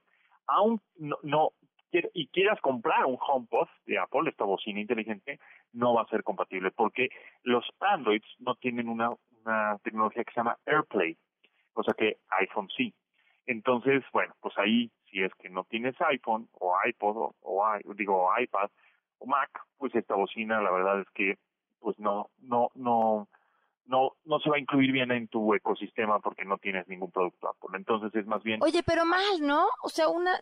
aún no, no y quieras comprar un HomePod de Apple, esta bocina inteligente, no va a ser compatible porque los Androids no tienen una, una tecnología que se llama AirPlay, cosa que iPhone sí. Entonces, bueno, pues ahí, si es que no tienes iPhone o iPod o, o digo iPad o Mac, pues esta bocina, la verdad es que, pues no, no, no, no, no se va a incluir bien en tu ecosistema porque no tienes ningún producto Apple. Entonces es más bien. Oye, pero mal, ¿no? O sea, una,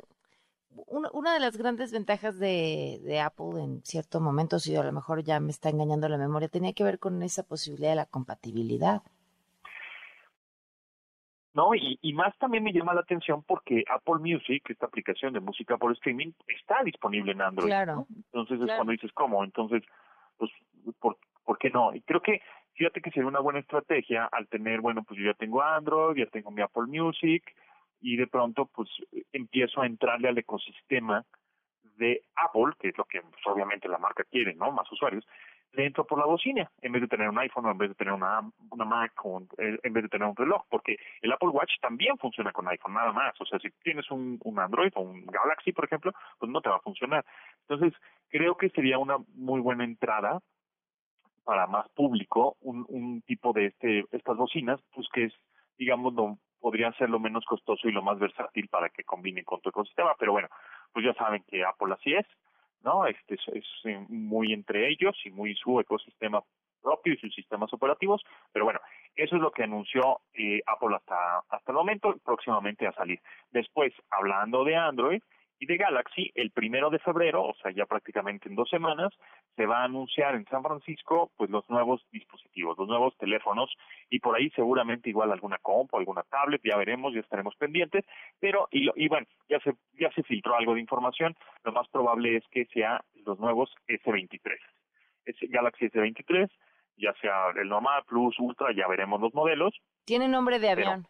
una, una de las grandes ventajas de, de Apple en cierto momento, si a lo mejor ya me está engañando la memoria, tenía que ver con esa posibilidad de la compatibilidad. No, y, y más también me llama la atención porque Apple Music, esta aplicación de música por streaming, está disponible en Android. Claro. ¿no? Entonces es cuando dices, ¿cómo? Entonces, pues, ¿por, ¿por qué no? Y creo que, fíjate que sería una buena estrategia al tener, bueno, pues yo ya tengo Android, ya tengo mi Apple Music, y de pronto, pues, empiezo a entrarle al ecosistema de Apple, que es lo que pues, obviamente la marca quiere, ¿no? Más usuarios, le entro por la bocina, en vez de tener un iPhone o en vez de tener una, una Mac o eh, en vez de tener un reloj, porque el Apple Watch también funciona con iPhone, nada más. O sea, si tienes un, un Android o un Galaxy, por ejemplo, pues no te va a funcionar. Entonces, creo que sería una muy buena entrada para más público un, un tipo de este estas bocinas, pues que es, digamos, lo, podría ser lo menos costoso y lo más versátil para que combine con tu ecosistema. Pero bueno, pues ya saben que Apple así es, ¿no? Este es, es eh, muy entre ellos y muy su ecosistema propio y sus sistemas operativos, pero bueno, eso es lo que anunció eh, Apple hasta, hasta el momento, próximamente a salir. Después, hablando de Android, y de Galaxy, el primero de febrero, o sea, ya prácticamente en dos semanas, se va a anunciar en San Francisco, pues los nuevos dispositivos, los nuevos teléfonos, y por ahí seguramente igual alguna comp o alguna tablet, ya veremos, ya estaremos pendientes, pero, y, y bueno, ya se, ya se filtró algo de información, lo más probable es que sea los nuevos S23. Es Galaxy S23, ya sea el normal, Plus, Ultra, ya veremos los modelos. Tiene nombre de avión.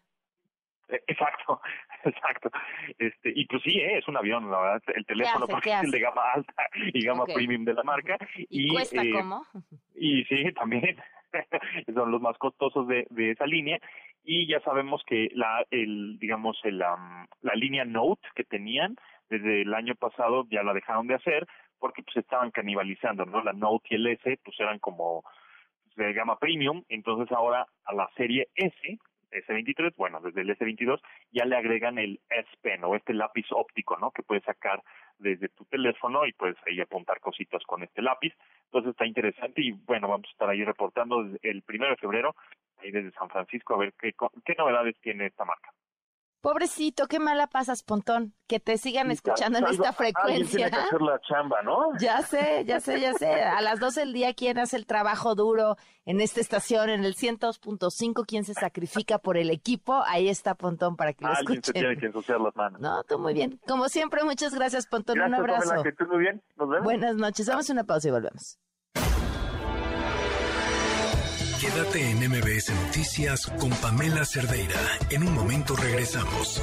Exacto, exacto. Este, y pues sí, eh, es un avión, la verdad, el teléfono porque es el de gama alta y gama premium de la marca. ¿Y, cuesta eh, cómo? Y sí, también son los más costosos de, de esa línea. Y ya sabemos que la, el, digamos, el, la línea Note que tenían desde el año pasado ya la dejaron de hacer porque pues estaban canibalizando, ¿no? La Note y el S pues eran como de gama premium, entonces ahora a la serie S S23, bueno, desde el S22 ya le agregan el S Pen o este lápiz óptico, ¿no? Que puedes sacar desde tu teléfono y puedes ahí apuntar cositas con este lápiz. Entonces está interesante y bueno, vamos a estar ahí reportando el primero de febrero ahí desde San Francisco a ver qué, qué novedades tiene esta marca. Pobrecito, qué mala pasas, Pontón. Que te sigan escuchando en esta frecuencia. Tiene que hacer la chamba, ¿no? Ya sé, ya sé, ya sé. A las 12 del día, ¿quién hace el trabajo duro en esta estación, en el 102.5? ¿Quién se sacrifica por el equipo? Ahí está Pontón para que lo escuchen. Alguien se tiene que ensuciar las manos. No, tú muy bien. Como siempre, muchas gracias, Pontón. Gracias, Un abrazo. que muy bien. Nos vemos. Buenas noches. Damos una pausa y volvemos. Quédate en MBS Noticias con Pamela Cerdeira. En un momento regresamos.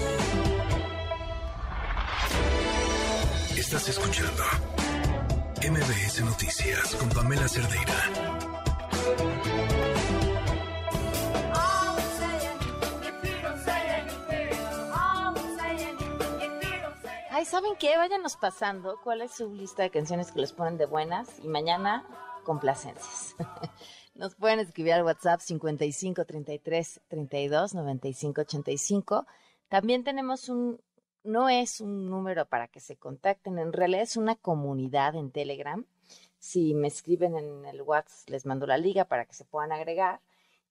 Estás escuchando MBS Noticias con Pamela Cerdeira. Ay, ¿saben qué? Váyanos pasando cuál es su lista de canciones que les ponen de buenas y mañana complacencias. Nos pueden escribir al WhatsApp 55 33 32 95 85. También tenemos un, no es un número para que se contacten, en realidad es una comunidad en Telegram. Si me escriben en el WhatsApp, les mando la liga para que se puedan agregar.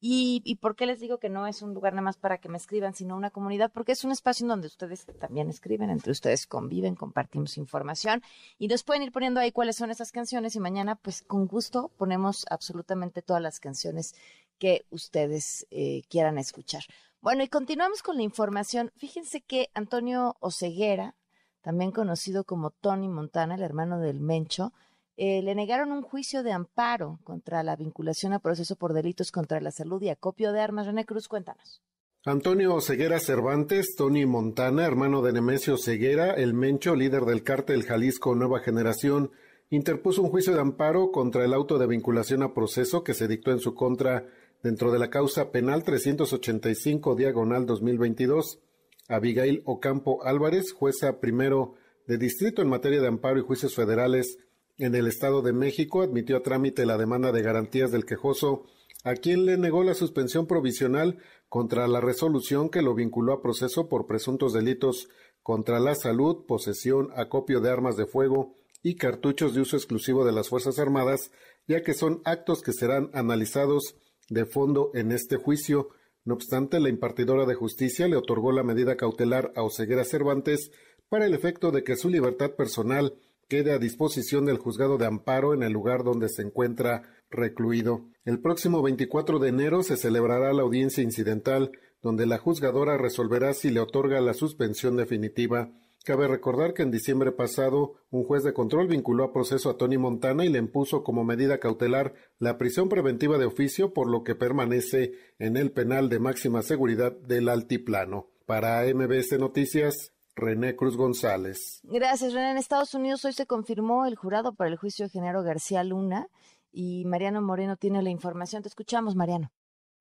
Y, y, por qué les digo que no es un lugar nada más para que me escriban, sino una comunidad? Porque es un espacio en donde ustedes también escriben, entre ustedes conviven, compartimos información y nos pueden ir poniendo ahí cuáles son esas canciones y mañana, pues con gusto, ponemos absolutamente todas las canciones que ustedes eh, quieran escuchar. Bueno, y continuamos con la información. Fíjense que Antonio Oceguera, también conocido como Tony Montana, el hermano del Mencho, eh, le negaron un juicio de amparo contra la vinculación a proceso por delitos contra la salud y acopio de armas. René Cruz, cuéntanos. Antonio Ceguera Cervantes, Tony Montana, hermano de Nemesio Ceguera, el Mencho, líder del cártel Jalisco Nueva Generación, interpuso un juicio de amparo contra el auto de vinculación a proceso que se dictó en su contra dentro de la causa penal 385 diagonal 2022. Abigail Ocampo Álvarez, jueza primero de distrito en materia de amparo y juicios federales, en el Estado de México admitió a trámite la demanda de garantías del quejoso, a quien le negó la suspensión provisional contra la resolución que lo vinculó a proceso por presuntos delitos contra la salud, posesión, acopio de armas de fuego y cartuchos de uso exclusivo de las Fuerzas Armadas, ya que son actos que serán analizados de fondo en este juicio. No obstante, la impartidora de justicia le otorgó la medida cautelar a Oseguera Cervantes para el efecto de que su libertad personal quede a disposición del juzgado de amparo en el lugar donde se encuentra recluido. El próximo 24 de enero se celebrará la audiencia incidental, donde la juzgadora resolverá si le otorga la suspensión definitiva. Cabe recordar que en diciembre pasado un juez de control vinculó a proceso a Tony Montana y le impuso como medida cautelar la prisión preventiva de oficio, por lo que permanece en el penal de máxima seguridad del Altiplano. Para MBS Noticias, René Cruz González. Gracias, René. En Estados Unidos hoy se confirmó el jurado para el juicio de Genaro García Luna y Mariano Moreno tiene la información. Te escuchamos, Mariano.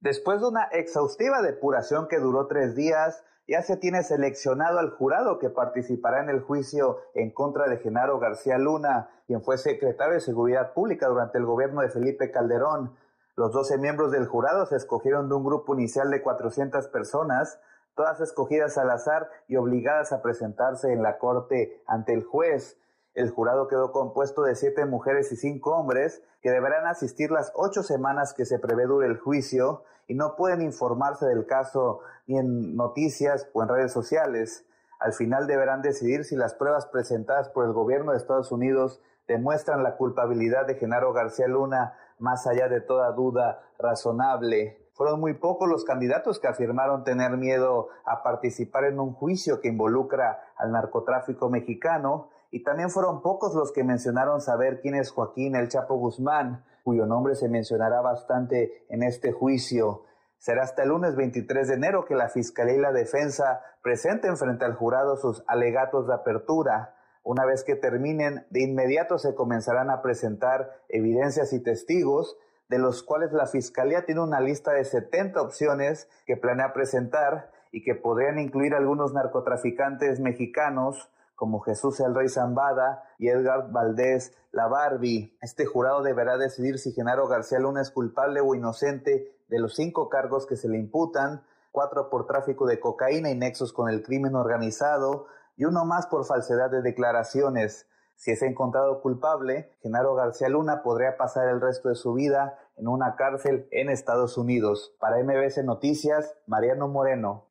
Después de una exhaustiva depuración que duró tres días, ya se tiene seleccionado al jurado que participará en el juicio en contra de Genaro García Luna, quien fue secretario de Seguridad Pública durante el gobierno de Felipe Calderón. Los 12 miembros del jurado se escogieron de un grupo inicial de 400 personas todas escogidas al azar y obligadas a presentarse en la corte ante el juez. El jurado quedó compuesto de siete mujeres y cinco hombres que deberán asistir las ocho semanas que se prevé dure el juicio y no pueden informarse del caso ni en noticias o en redes sociales. Al final deberán decidir si las pruebas presentadas por el gobierno de Estados Unidos demuestran la culpabilidad de Genaro García Luna más allá de toda duda razonable. Fueron muy pocos los candidatos que afirmaron tener miedo a participar en un juicio que involucra al narcotráfico mexicano y también fueron pocos los que mencionaron saber quién es Joaquín El Chapo Guzmán, cuyo nombre se mencionará bastante en este juicio. Será hasta el lunes 23 de enero que la Fiscalía y la Defensa presenten frente al jurado sus alegatos de apertura. Una vez que terminen, de inmediato se comenzarán a presentar evidencias y testigos, de los cuales la Fiscalía tiene una lista de 70 opciones que planea presentar y que podrían incluir algunos narcotraficantes mexicanos, como Jesús el Rey Zambada y Edgar Valdés La Barbie. Este jurado deberá decidir si Genaro García Luna es culpable o inocente de los cinco cargos que se le imputan, cuatro por tráfico de cocaína y nexos con el crimen organizado y uno más por falsedad de declaraciones. Si es encontrado culpable, Genaro García Luna podría pasar el resto de su vida en una cárcel en Estados Unidos. Para MBS Noticias, Mariano Moreno.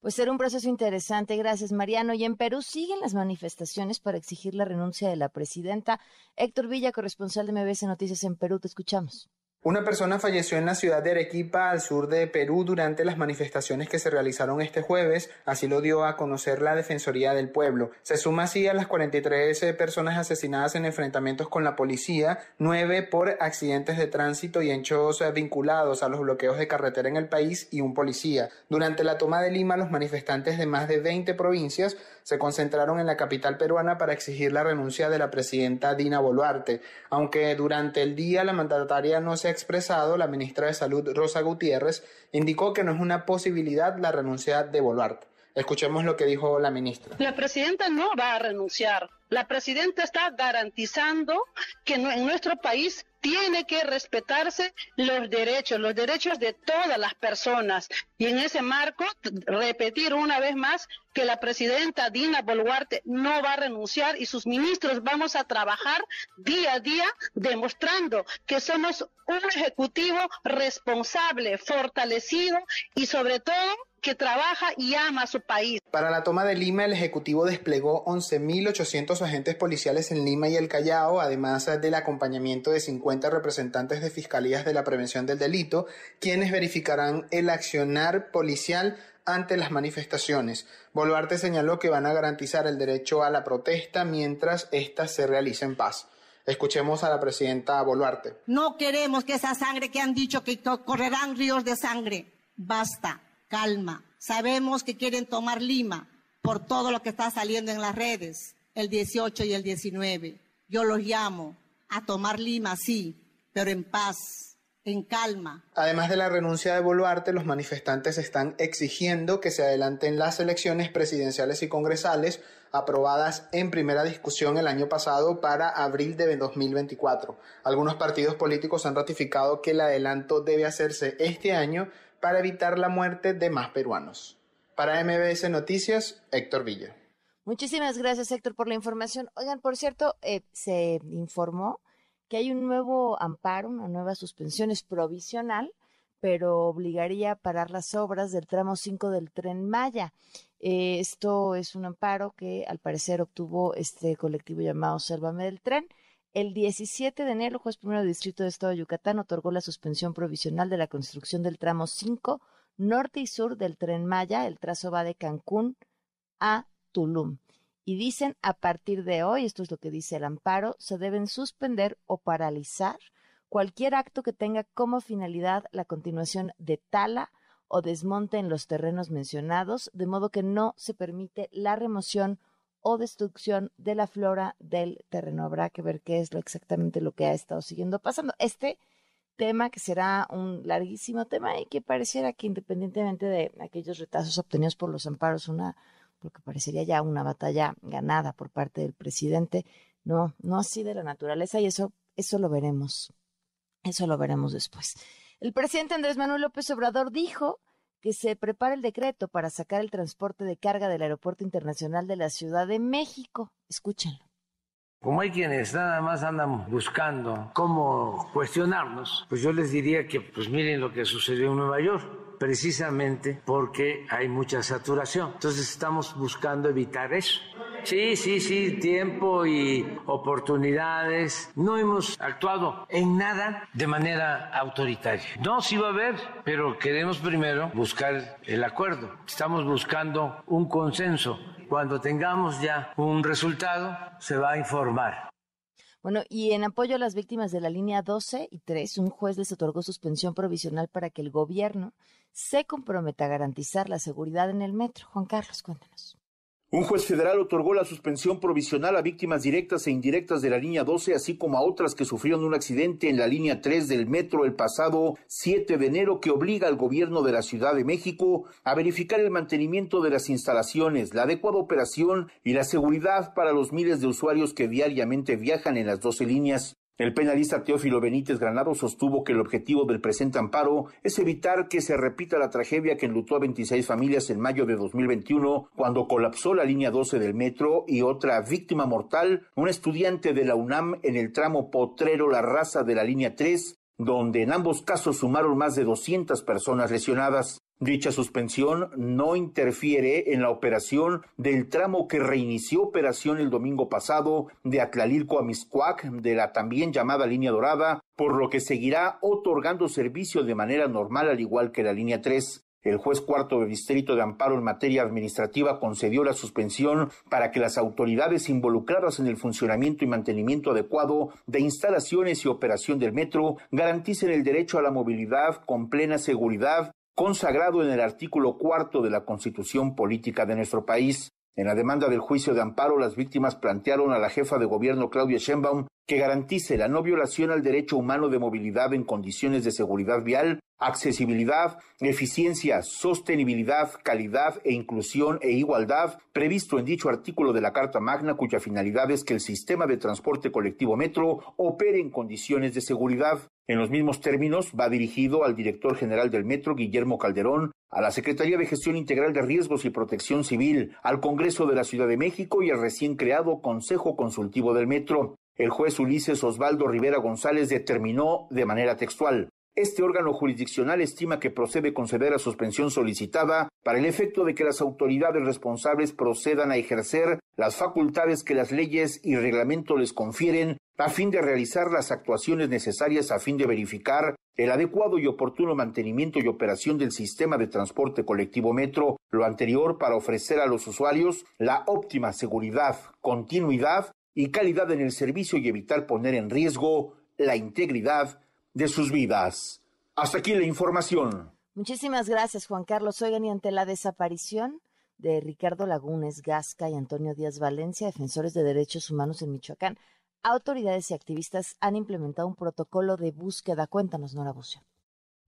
Pues será un proceso interesante. Gracias, Mariano. Y en Perú siguen las manifestaciones para exigir la renuncia de la presidenta. Héctor Villa, corresponsal de MBS Noticias en Perú, te escuchamos. Una persona falleció en la ciudad de Arequipa, al sur de Perú, durante las manifestaciones que se realizaron este jueves, así lo dio a conocer la Defensoría del Pueblo. Se suma así a las 43 personas asesinadas en enfrentamientos con la policía, nueve por accidentes de tránsito y hechos vinculados a los bloqueos de carretera en el país y un policía. Durante la toma de Lima, los manifestantes de más de 20 provincias se concentraron en la capital peruana para exigir la renuncia de la presidenta Dina Boluarte. Aunque durante el día la mandataria no se expresado, la ministra de Salud Rosa Gutiérrez indicó que no es una posibilidad la renuncia de Boluarte. Escuchemos lo que dijo la ministra. La presidenta no va a renunciar. La presidenta está garantizando que en nuestro país tiene que respetarse los derechos, los derechos de todas las personas. Y en ese marco, repetir una vez más que la presidenta Dina Boluarte no va a renunciar y sus ministros vamos a trabajar día a día demostrando que somos un ejecutivo responsable, fortalecido y sobre todo que trabaja y ama a su país. Para la toma de Lima, el Ejecutivo desplegó 11.800 agentes policiales en Lima y el Callao, además del acompañamiento de 50 representantes de fiscalías de la prevención del delito, quienes verificarán el accionar policial ante las manifestaciones. Boluarte señaló que van a garantizar el derecho a la protesta mientras ésta se realice en paz. Escuchemos a la presidenta Boluarte. No queremos que esa sangre que han dicho que correrán ríos de sangre. Basta calma. Sabemos que quieren tomar Lima por todo lo que está saliendo en las redes, el 18 y el 19. Yo los llamo a tomar Lima, sí, pero en paz, en calma. Además de la renuncia de Boluarte, los manifestantes están exigiendo que se adelanten las elecciones presidenciales y congresales aprobadas en primera discusión el año pasado para abril de 2024. Algunos partidos políticos han ratificado que el adelanto debe hacerse este año para evitar la muerte de más peruanos. Para MBS Noticias, Héctor Villa. Muchísimas gracias, Héctor, por la información. Oigan, por cierto, eh, se informó que hay un nuevo amparo, una nueva suspensión, es provisional, pero obligaría a parar las obras del tramo 5 del tren Maya. Eh, esto es un amparo que al parecer obtuvo este colectivo llamado Sélvame del Tren el 17 de enero, el juez primero de distrito de Estado de Yucatán otorgó la suspensión provisional de la construcción del tramo 5 norte y sur del tren Maya. El trazo va de Cancún a Tulum. Y dicen, a partir de hoy, esto es lo que dice el amparo, se deben suspender o paralizar cualquier acto que tenga como finalidad la continuación de tala o desmonte en los terrenos mencionados, de modo que no se permite la remoción o destrucción de la flora del terreno. Habrá que ver qué es lo exactamente lo que ha estado siguiendo pasando. Este tema que será un larguísimo tema y que pareciera que independientemente de aquellos retazos obtenidos por los amparos, una porque parecería ya una batalla ganada por parte del presidente, no, no así de la naturaleza y eso, eso lo veremos, eso lo veremos después. El presidente Andrés Manuel López Obrador dijo que se prepare el decreto para sacar el transporte de carga del Aeropuerto Internacional de la Ciudad de México. Escúchenlo. Como hay quienes nada más andan buscando cómo cuestionarnos, pues yo les diría que pues miren lo que sucedió en Nueva York, precisamente porque hay mucha saturación. Entonces estamos buscando evitar eso. Sí, sí, sí, tiempo y oportunidades. No hemos actuado en nada de manera autoritaria. No, sí va a haber, pero queremos primero buscar el acuerdo. Estamos buscando un consenso cuando tengamos ya un resultado, se va a informar. Bueno, y en apoyo a las víctimas de la línea 12 y 3, un juez les otorgó suspensión provisional para que el gobierno se comprometa a garantizar la seguridad en el metro. Juan Carlos, cuéntanos. Un juez federal otorgó la suspensión provisional a víctimas directas e indirectas de la línea 12, así como a otras que sufrieron un accidente en la línea 3 del metro el pasado 7 de enero, que obliga al gobierno de la Ciudad de México a verificar el mantenimiento de las instalaciones, la adecuada operación y la seguridad para los miles de usuarios que diariamente viajan en las 12 líneas. El penalista Teófilo Benítez Granado sostuvo que el objetivo del presente amparo es evitar que se repita la tragedia que enlutó a 26 familias en mayo de 2021 cuando colapsó la línea 12 del metro y otra víctima mortal, un estudiante de la UNAM en el tramo Potrero La Raza de la línea 3, donde en ambos casos sumaron más de 200 personas lesionadas. Dicha suspensión no interfiere en la operación del tramo que reinició operación el domingo pasado de Atlalilco a Miscuac de la también llamada línea dorada, por lo que seguirá otorgando servicio de manera normal al igual que la línea 3. El juez cuarto de distrito de amparo en materia administrativa concedió la suspensión para que las autoridades involucradas en el funcionamiento y mantenimiento adecuado de instalaciones y operación del metro garanticen el derecho a la movilidad con plena seguridad consagrado en el artículo cuarto de la Constitución Política de nuestro país. En la demanda del juicio de amparo, las víctimas plantearon a la jefa de gobierno Claudia Sheinbaum que garantice la no violación al derecho humano de movilidad en condiciones de seguridad vial, accesibilidad, eficiencia, sostenibilidad, calidad e inclusión e igualdad previsto en dicho artículo de la Carta Magna cuya finalidad es que el sistema de transporte colectivo metro opere en condiciones de seguridad. En los mismos términos, va dirigido al director general del Metro, Guillermo Calderón, a la Secretaría de Gestión Integral de Riesgos y Protección Civil, al Congreso de la Ciudad de México y al recién creado Consejo Consultivo del Metro. El juez Ulises Osvaldo Rivera González determinó de manera textual. Este órgano jurisdiccional estima que procede conceder la suspensión solicitada para el efecto de que las autoridades responsables procedan a ejercer las facultades que las leyes y reglamento les confieren a fin de realizar las actuaciones necesarias a fin de verificar el adecuado y oportuno mantenimiento y operación del sistema de transporte colectivo metro, lo anterior para ofrecer a los usuarios la óptima seguridad, continuidad y calidad en el servicio y evitar poner en riesgo la integridad de sus vidas. Hasta aquí la información. Muchísimas gracias, Juan Carlos. Oigan, y ante la desaparición de Ricardo Lagunes Gasca y Antonio Díaz Valencia, defensores de derechos humanos en Michoacán, autoridades y activistas han implementado un protocolo de búsqueda. Cuéntanos, Nora Bucio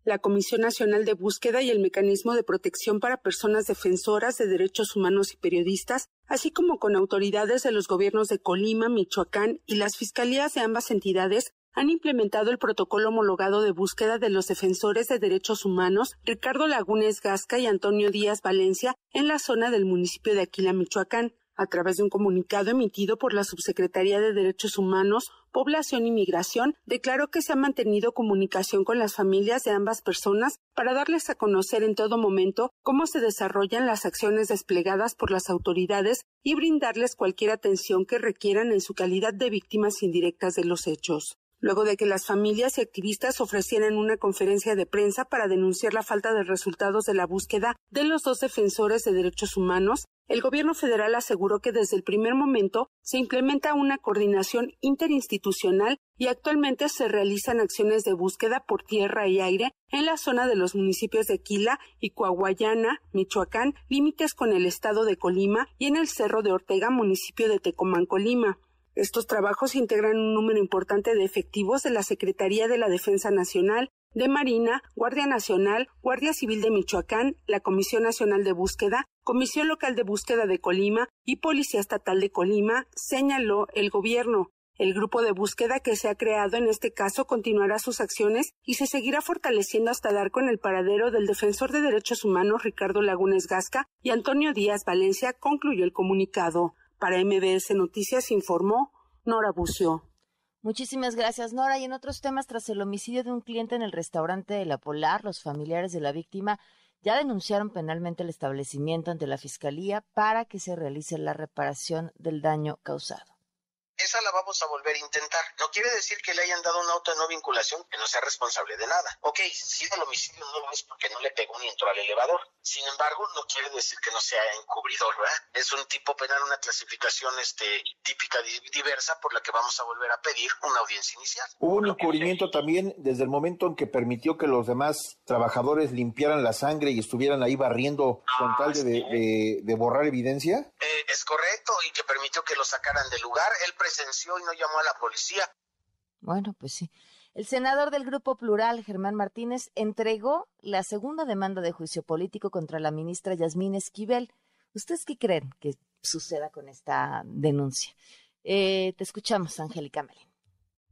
la Comisión Nacional de Búsqueda y el Mecanismo de Protección para Personas Defensoras de Derechos Humanos y Periodistas, así como con autoridades de los gobiernos de Colima, Michoacán y las fiscalías de ambas entidades, han implementado el protocolo homologado de búsqueda de los defensores de derechos humanos Ricardo Lagunes Gasca y Antonio Díaz Valencia en la zona del municipio de Aquila, Michoacán. A través de un comunicado emitido por la Subsecretaría de Derechos Humanos, Población y Migración, declaró que se ha mantenido comunicación con las familias de ambas personas para darles a conocer en todo momento cómo se desarrollan las acciones desplegadas por las autoridades y brindarles cualquier atención que requieran en su calidad de víctimas indirectas de los hechos luego de que las familias y activistas ofrecieran una conferencia de prensa para denunciar la falta de resultados de la búsqueda de los dos defensores de derechos humanos, el gobierno federal aseguró que desde el primer momento se implementa una coordinación interinstitucional y actualmente se realizan acciones de búsqueda por tierra y aire en la zona de los municipios de Quila y Coahuayana, Michoacán, límites con el estado de Colima y en el Cerro de Ortega, municipio de Tecomán, Colima. Estos trabajos integran un número importante de efectivos de la Secretaría de la Defensa Nacional, de Marina, Guardia Nacional, Guardia Civil de Michoacán, la Comisión Nacional de Búsqueda, Comisión Local de Búsqueda de Colima y Policía Estatal de Colima, señaló el gobierno. El grupo de búsqueda que se ha creado en este caso continuará sus acciones y se seguirá fortaleciendo hasta dar con el paradero del defensor de derechos humanos Ricardo Lagunes Gasca y Antonio Díaz Valencia, concluyó el comunicado. Para MBS Noticias informó Nora Bucio. Muchísimas gracias, Nora. Y en otros temas, tras el homicidio de un cliente en el restaurante de La Polar, los familiares de la víctima ya denunciaron penalmente el establecimiento ante la Fiscalía para que se realice la reparación del daño causado esa la vamos a volver a intentar. No quiere decir que le hayan dado un auto de no vinculación que no sea responsable de nada. Ok, si el homicidio no lo es porque no le pegó ni entró al elevador. Sin embargo, no quiere decir que no sea encubridor, ¿verdad? Es un tipo penal, una clasificación este, típica diversa por la que vamos a volver a pedir una audiencia inicial. Hubo un encubrimiento también desde el momento en que permitió que los demás trabajadores limpiaran la sangre y estuvieran ahí barriendo con tal de, de, borrar evidencia. Eh, es correcto, y que permitió que lo sacaran del lugar. Él presenció y no llamó a la policía. Bueno, pues sí. El senador del Grupo Plural, Germán Martínez, entregó la segunda demanda de juicio político contra la ministra Yasmín Esquivel. ¿Ustedes qué creen que suceda con esta denuncia? Eh, te escuchamos, Angélica Melín.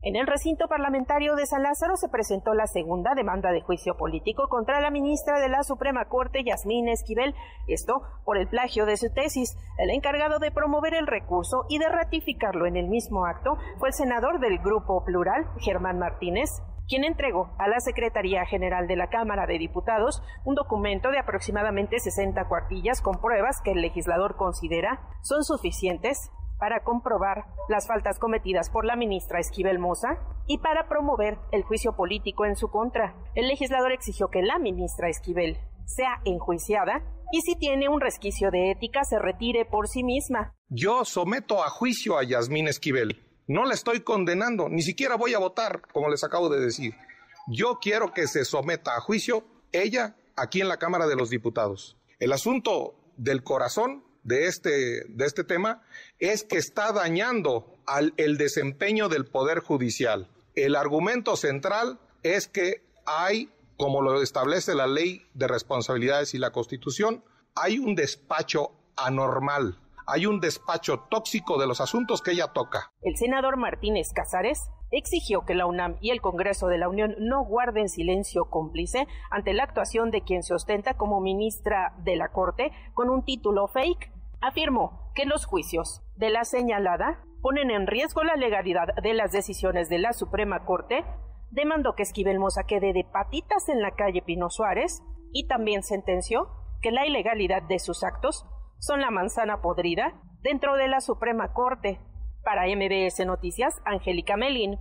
En el recinto parlamentario de San Lázaro se presentó la segunda demanda de juicio político contra la ministra de la Suprema Corte, Yasmín Esquivel, esto por el plagio de su tesis. El encargado de promover el recurso y de ratificarlo en el mismo acto fue el senador del Grupo Plural, Germán Martínez, quien entregó a la Secretaría General de la Cámara de Diputados un documento de aproximadamente 60 cuartillas con pruebas que el legislador considera son suficientes para comprobar las faltas cometidas por la ministra Esquivel Moza y para promover el juicio político en su contra. El legislador exigió que la ministra Esquivel sea enjuiciada y si tiene un resquicio de ética se retire por sí misma. Yo someto a juicio a Yasmín Esquivel. No la estoy condenando, ni siquiera voy a votar, como les acabo de decir. Yo quiero que se someta a juicio ella aquí en la Cámara de los Diputados. El asunto del corazón de este, de este tema es que está dañando al, el desempeño del Poder Judicial. El argumento central es que hay, como lo establece la ley de responsabilidades y la Constitución, hay un despacho anormal, hay un despacho tóxico de los asuntos que ella toca. El senador Martínez Casares exigió que la UNAM y el Congreso de la Unión no guarden silencio cómplice ante la actuación de quien se ostenta como ministra de la Corte con un título fake. Afirmó que los juicios de la señalada ponen en riesgo la legalidad de las decisiones de la Suprema Corte, demandó que Esquivel Moza quede de patitas en la calle Pino Suárez y también sentenció que la ilegalidad de sus actos son la manzana podrida dentro de la Suprema Corte. Para MBS Noticias, Angélica Melín.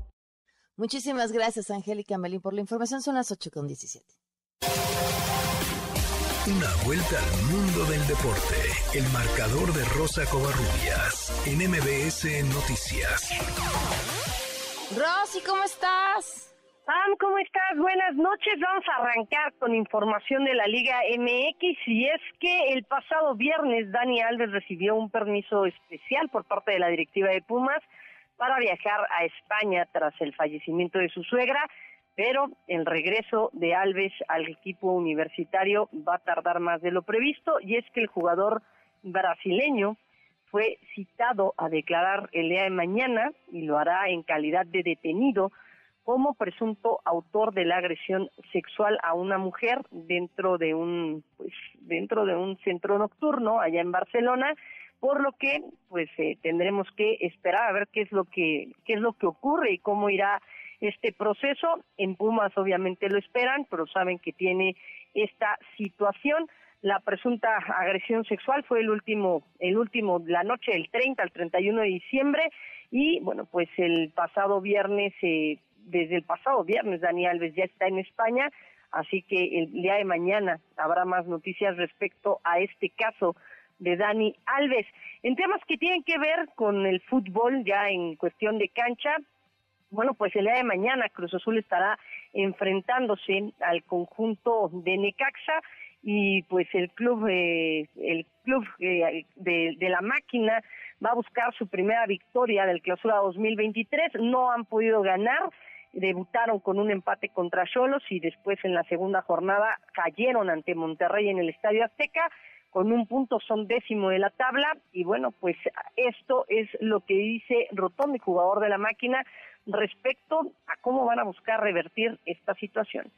Muchísimas gracias, Angélica Melín, por la información. Son las 8 con 17. Una vuelta al mundo del deporte. El marcador de Rosa Covarrubias en MBS Noticias. Rosy, ¿cómo estás? Pam, ¿cómo estás? Buenas noches. Vamos a arrancar con información de la Liga MX y es que el pasado viernes Dani Alves recibió un permiso especial por parte de la directiva de Pumas para viajar a España tras el fallecimiento de su suegra, pero el regreso de Alves al equipo universitario va a tardar más de lo previsto y es que el jugador brasileño fue citado a declarar el día de mañana y lo hará en calidad de detenido como presunto autor de la agresión sexual a una mujer dentro de un pues dentro de un centro nocturno allá en Barcelona por lo que pues eh, tendremos que esperar a ver qué es lo que qué es lo que ocurre y cómo irá este proceso. En Pumas obviamente lo esperan pero saben que tiene esta situación. La presunta agresión sexual fue el último el último la noche del 30 al 31 de diciembre y bueno pues el pasado viernes eh, desde el pasado viernes Dani Alves ya está en España, así que el día de mañana habrá más noticias respecto a este caso de Dani Alves. En temas que tienen que ver con el fútbol ya en cuestión de cancha, bueno, pues el día de mañana Cruz Azul estará enfrentándose al conjunto de Necaxa y pues el club eh, el club eh, de, de, la máquina va a buscar su primera victoria del clausura 2023 no han podido ganar debutaron con un empate contra Cholos y después en la segunda jornada cayeron ante Monterrey en el Estadio Azteca. con un punto, son décimo de la tabla y bueno, pues esto es lo que dice Rotondi, jugador de la máquina, respecto a cómo van a buscar revertir esta situación.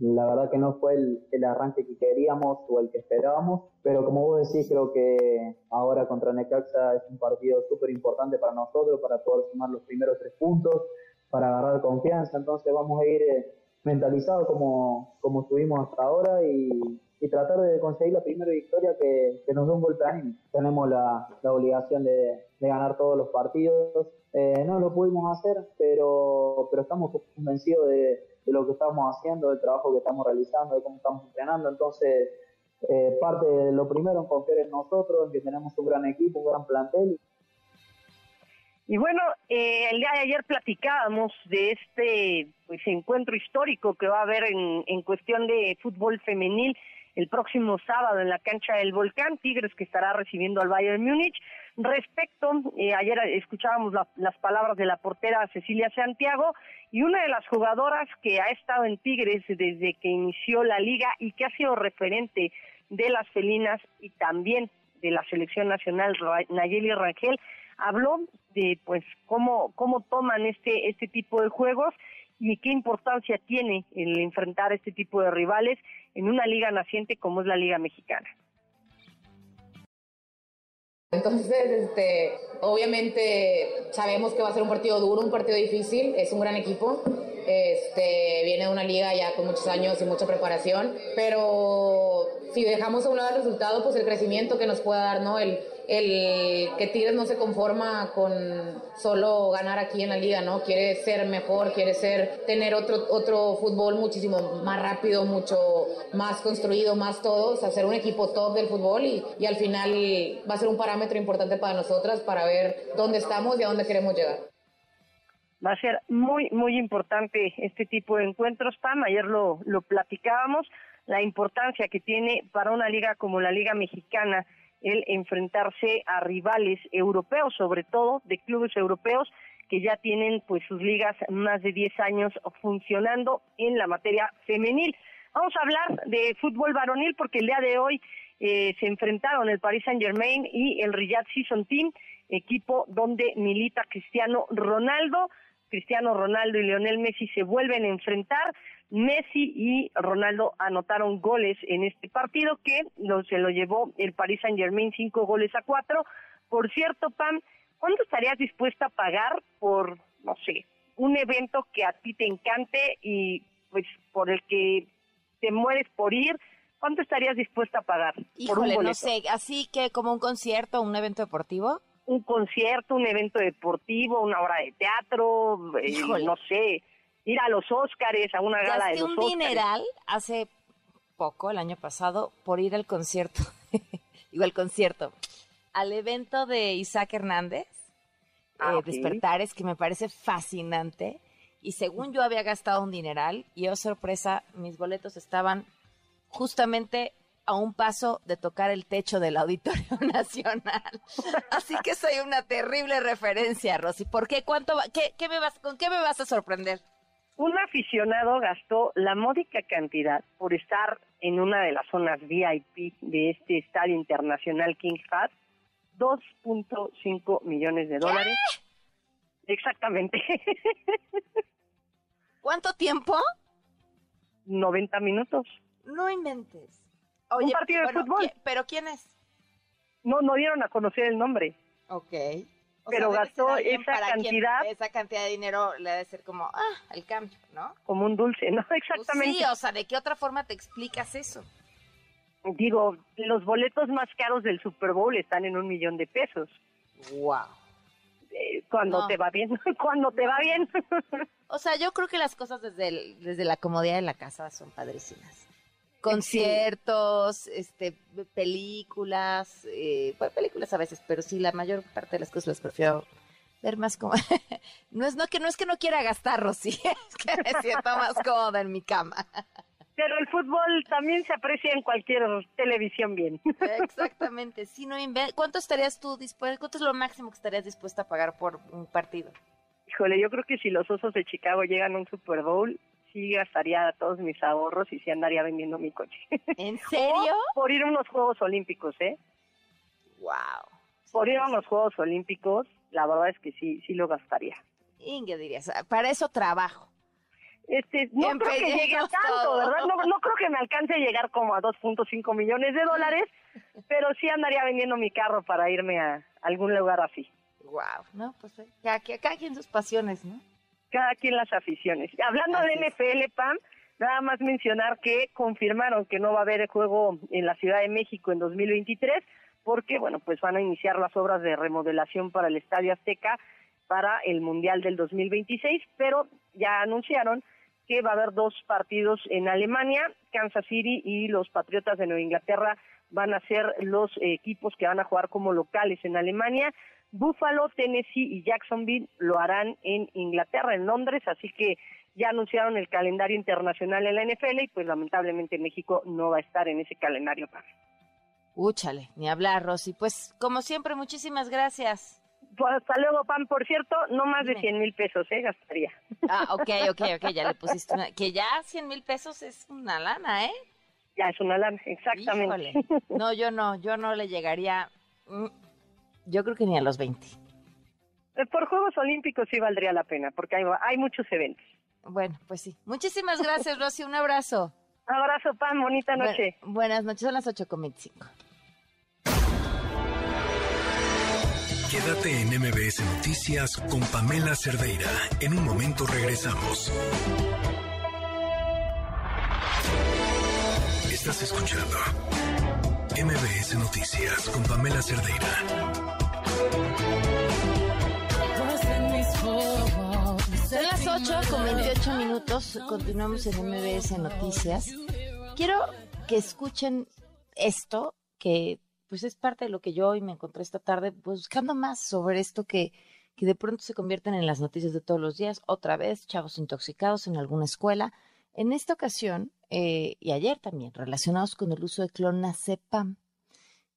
La verdad que no fue el, arranque que queríamos o el que esperábamos, pero como vos decís, creo que ahora contra Necaxa es un partido súper importante para nosotros, para poder sumar los primeros tres puntos, para agarrar confianza, entonces vamos a ir eh, mentalizados como, como estuvimos hasta ahora y, tratar de conseguir la primera victoria que, nos dé un golpe anímico. Tenemos la, obligación de, ganar todos los partidos. Eh, no lo pudimos hacer, pero, pero estamos convencidos de, de lo que estamos haciendo, del trabajo que estamos realizando, de cómo estamos entrenando. Entonces, eh, parte de lo primero en confiar en nosotros, en que tenemos un gran equipo, un gran plantel. Y bueno, eh, el día de ayer platicábamos de este pues encuentro histórico que va a haber en, en cuestión de fútbol femenil el próximo sábado en la cancha del Volcán, Tigres que estará recibiendo al Bayern Múnich. Respecto, eh, ayer escuchábamos las palabras de la portera Cecilia Santiago y una de las jugadoras que ha estado en Tigres desde que inició la liga y que ha sido referente de las felinas y también de la selección nacional Nayeli Rangel habló de pues cómo cómo toman este este tipo de juegos y qué importancia tiene el enfrentar este tipo de rivales en una liga naciente como es la Liga Mexicana. Entonces, este, obviamente sabemos que va a ser un partido duro, un partido difícil, es un gran equipo, este, viene de una liga ya con muchos años y mucha preparación, pero si dejamos a un lado el resultado, pues el crecimiento que nos pueda dar, ¿no? El, el que Tigres no se conforma con solo ganar aquí en la liga, ¿no? Quiere ser mejor, quiere ser, tener otro, otro fútbol muchísimo más rápido, mucho más construido, más todos, hacer un equipo top del fútbol y, y al final va a ser un parámetro importante para nosotras para ver dónde estamos y a dónde queremos llegar. Va a ser muy, muy importante este tipo de encuentros, Pam. Ayer lo, lo platicábamos, la importancia que tiene para una liga como la Liga Mexicana el enfrentarse a rivales europeos, sobre todo de clubes europeos que ya tienen pues sus ligas más de 10 años funcionando en la materia femenil. Vamos a hablar de fútbol varonil porque el día de hoy eh, se enfrentaron el Paris Saint Germain y el Riyadh Season Team, equipo donde milita Cristiano Ronaldo. Cristiano Ronaldo y Lionel Messi se vuelven a enfrentar. Messi y Ronaldo anotaron goles en este partido que se lo llevó el Paris Saint Germain cinco goles a cuatro. Por cierto, Pam, ¿cuánto estarías dispuesta a pagar por, no sé, un evento que a ti te encante y pues por el que te mueres por ir? ¿Cuánto estarías dispuesta a pagar? Híjole, no sé, así que como un concierto, un evento deportivo un concierto, un evento deportivo, una obra de teatro, eh, no sé, ir a los Óscares, a una gala de los un dineral hace poco, el año pasado, por ir al concierto, digo al concierto, al evento de Isaac Hernández, ah, eh, Despertares, que me parece fascinante. Y según yo había gastado un dineral, y oh sorpresa, mis boletos estaban justamente a un paso de tocar el techo del Auditorio Nacional. Así que soy una terrible referencia, Rosy. ¿Por qué? ¿Cuánto qué, me vas, ¿Con qué me vas a sorprender? Un aficionado gastó la módica cantidad por estar en una de las zonas VIP de este estadio internacional King Fahd, 2.5 millones de dólares. Exactamente. ¿Cuánto tiempo? 90 minutos. No inventes un partido de fútbol. ¿Pero quién es? No, no dieron a conocer el nombre. Ok. Pero gastó esa cantidad. esa cantidad de dinero le debe ser como, ah, el cambio, ¿no? Como un dulce, ¿no? Exactamente. sí, o sea, ¿de qué otra forma te explicas eso? Digo, los boletos más caros del Super Bowl están en un millón de pesos. Wow. Eh, cuando te va bien, cuando te va bien. o sea, yo creo que las cosas desde, desde la comodidad de la casa son padrísimas conciertos, este, películas, eh, películas a veces, pero sí, la mayor parte de las cosas las prefiero ver más como... no es no que no es que no quiera gastar, Rosy, es que me siento más cómoda en mi cama. Pero el fútbol también se aprecia en cualquier televisión bien. Exactamente, si no ¿Cuánto estarías tú dispuesto, cuánto es lo máximo que estarías dispuesta a pagar por un partido? Híjole, yo creo que si los Osos de Chicago llegan a un Super Bowl, sí gastaría todos mis ahorros y sí andaría vendiendo mi coche. ¿En serio? por ir a unos Juegos Olímpicos, ¿eh? Wow. Por ir a unos Juegos Olímpicos, la verdad es que sí, sí lo gastaría. Inge dirías, para eso trabajo. Este, no creo que llegue a tanto, ¿verdad? No, no creo que me alcance a llegar como a 2.5 millones de dólares, pero sí andaría vendiendo mi carro para irme a algún lugar así. Wow, no, pues eh, cada, cada quien sus pasiones, ¿no? Cada quien las aficiones. Hablando de NFL, Pam, nada más mencionar que confirmaron que no va a haber el juego en la Ciudad de México en 2023 porque, bueno, pues van a iniciar las obras de remodelación para el Estadio Azteca para el Mundial del 2026, pero ya anunciaron que va a haber dos partidos en Alemania, Kansas City y los Patriotas de Nueva Inglaterra van a ser los equipos que van a jugar como locales en Alemania. Buffalo, Tennessee y Jacksonville lo harán en Inglaterra, en Londres, así que ya anunciaron el calendario internacional en la NFL y pues lamentablemente México no va a estar en ese calendario. Úchale, ni hablar, Rosy. Pues como siempre, muchísimas gracias. Pues hasta luego, Pan. Por cierto, no más de 100 mil pesos, ¿eh? Gastaría. Ah, ok, ok, ok, ya le pusiste una... Que ya 100 mil pesos es una lana, ¿eh? Ya es una lana, exactamente. No, yo no, yo no le llegaría... Yo creo que ni a los 20. Eh, por Juegos Olímpicos sí valdría la pena, porque hay, hay muchos eventos. Bueno, pues sí. Muchísimas gracias, Rosy. Un abrazo. Abrazo, Pan. Bonita noche. buenas noches. Son las 8.25. Quédate en MBS Noticias con Pamela Cerdeira. En un momento regresamos. Estás escuchando MBS Noticias con Pamela Cerdeira. Son las 8 con 28 minutos. Continuamos en MBS Noticias. Quiero que escuchen esto que pues es parte de lo que yo hoy me encontré esta tarde, buscando más sobre esto que, que de pronto se convierten en las noticias de todos los días. Otra vez, chavos intoxicados en alguna escuela. En esta ocasión, eh, y ayer también, relacionados con el uso de clonazepam,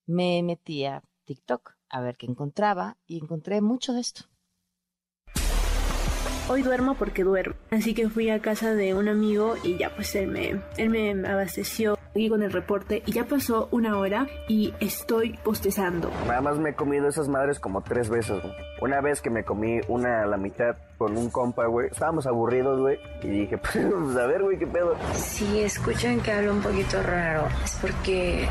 me metí a TikTok a ver qué encontraba y encontré mucho de esto. Hoy duermo porque duermo. Así que fui a casa de un amigo y ya pues él me, él me abasteció y con el reporte y ya pasó una hora y estoy postezando. Nada más me he comido esas madres como tres veces, Una vez que me comí una a la mitad con un compa, güey. Estábamos aburridos, güey. Y dije, pues a ver, güey, qué pedo. Si escuchan que hablo un poquito raro, es porque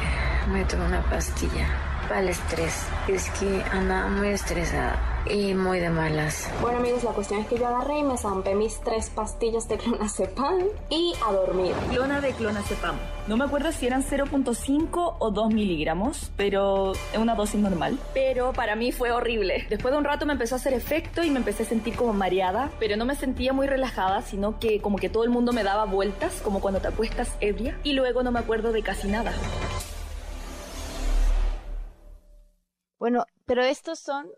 me tomé una pastilla para el estrés. Es que andaba muy estresada y muy de malas. Bueno amigos, la cuestión es que yo agarré y me zampé mis tres pastillas de clonazepam y a dormir. Clona de clonazepam. No me acuerdo si eran 0.5 o 2 miligramos, pero es una dosis normal. Pero para mí fue horrible. Después de un rato me empezó a hacer efecto y me empecé a sentir como mareada, pero no me sentía muy relajada, sino que como que todo el mundo me daba vueltas, como cuando te acuestas ebria, y luego no me acuerdo de casi nada. Bueno, pero estos son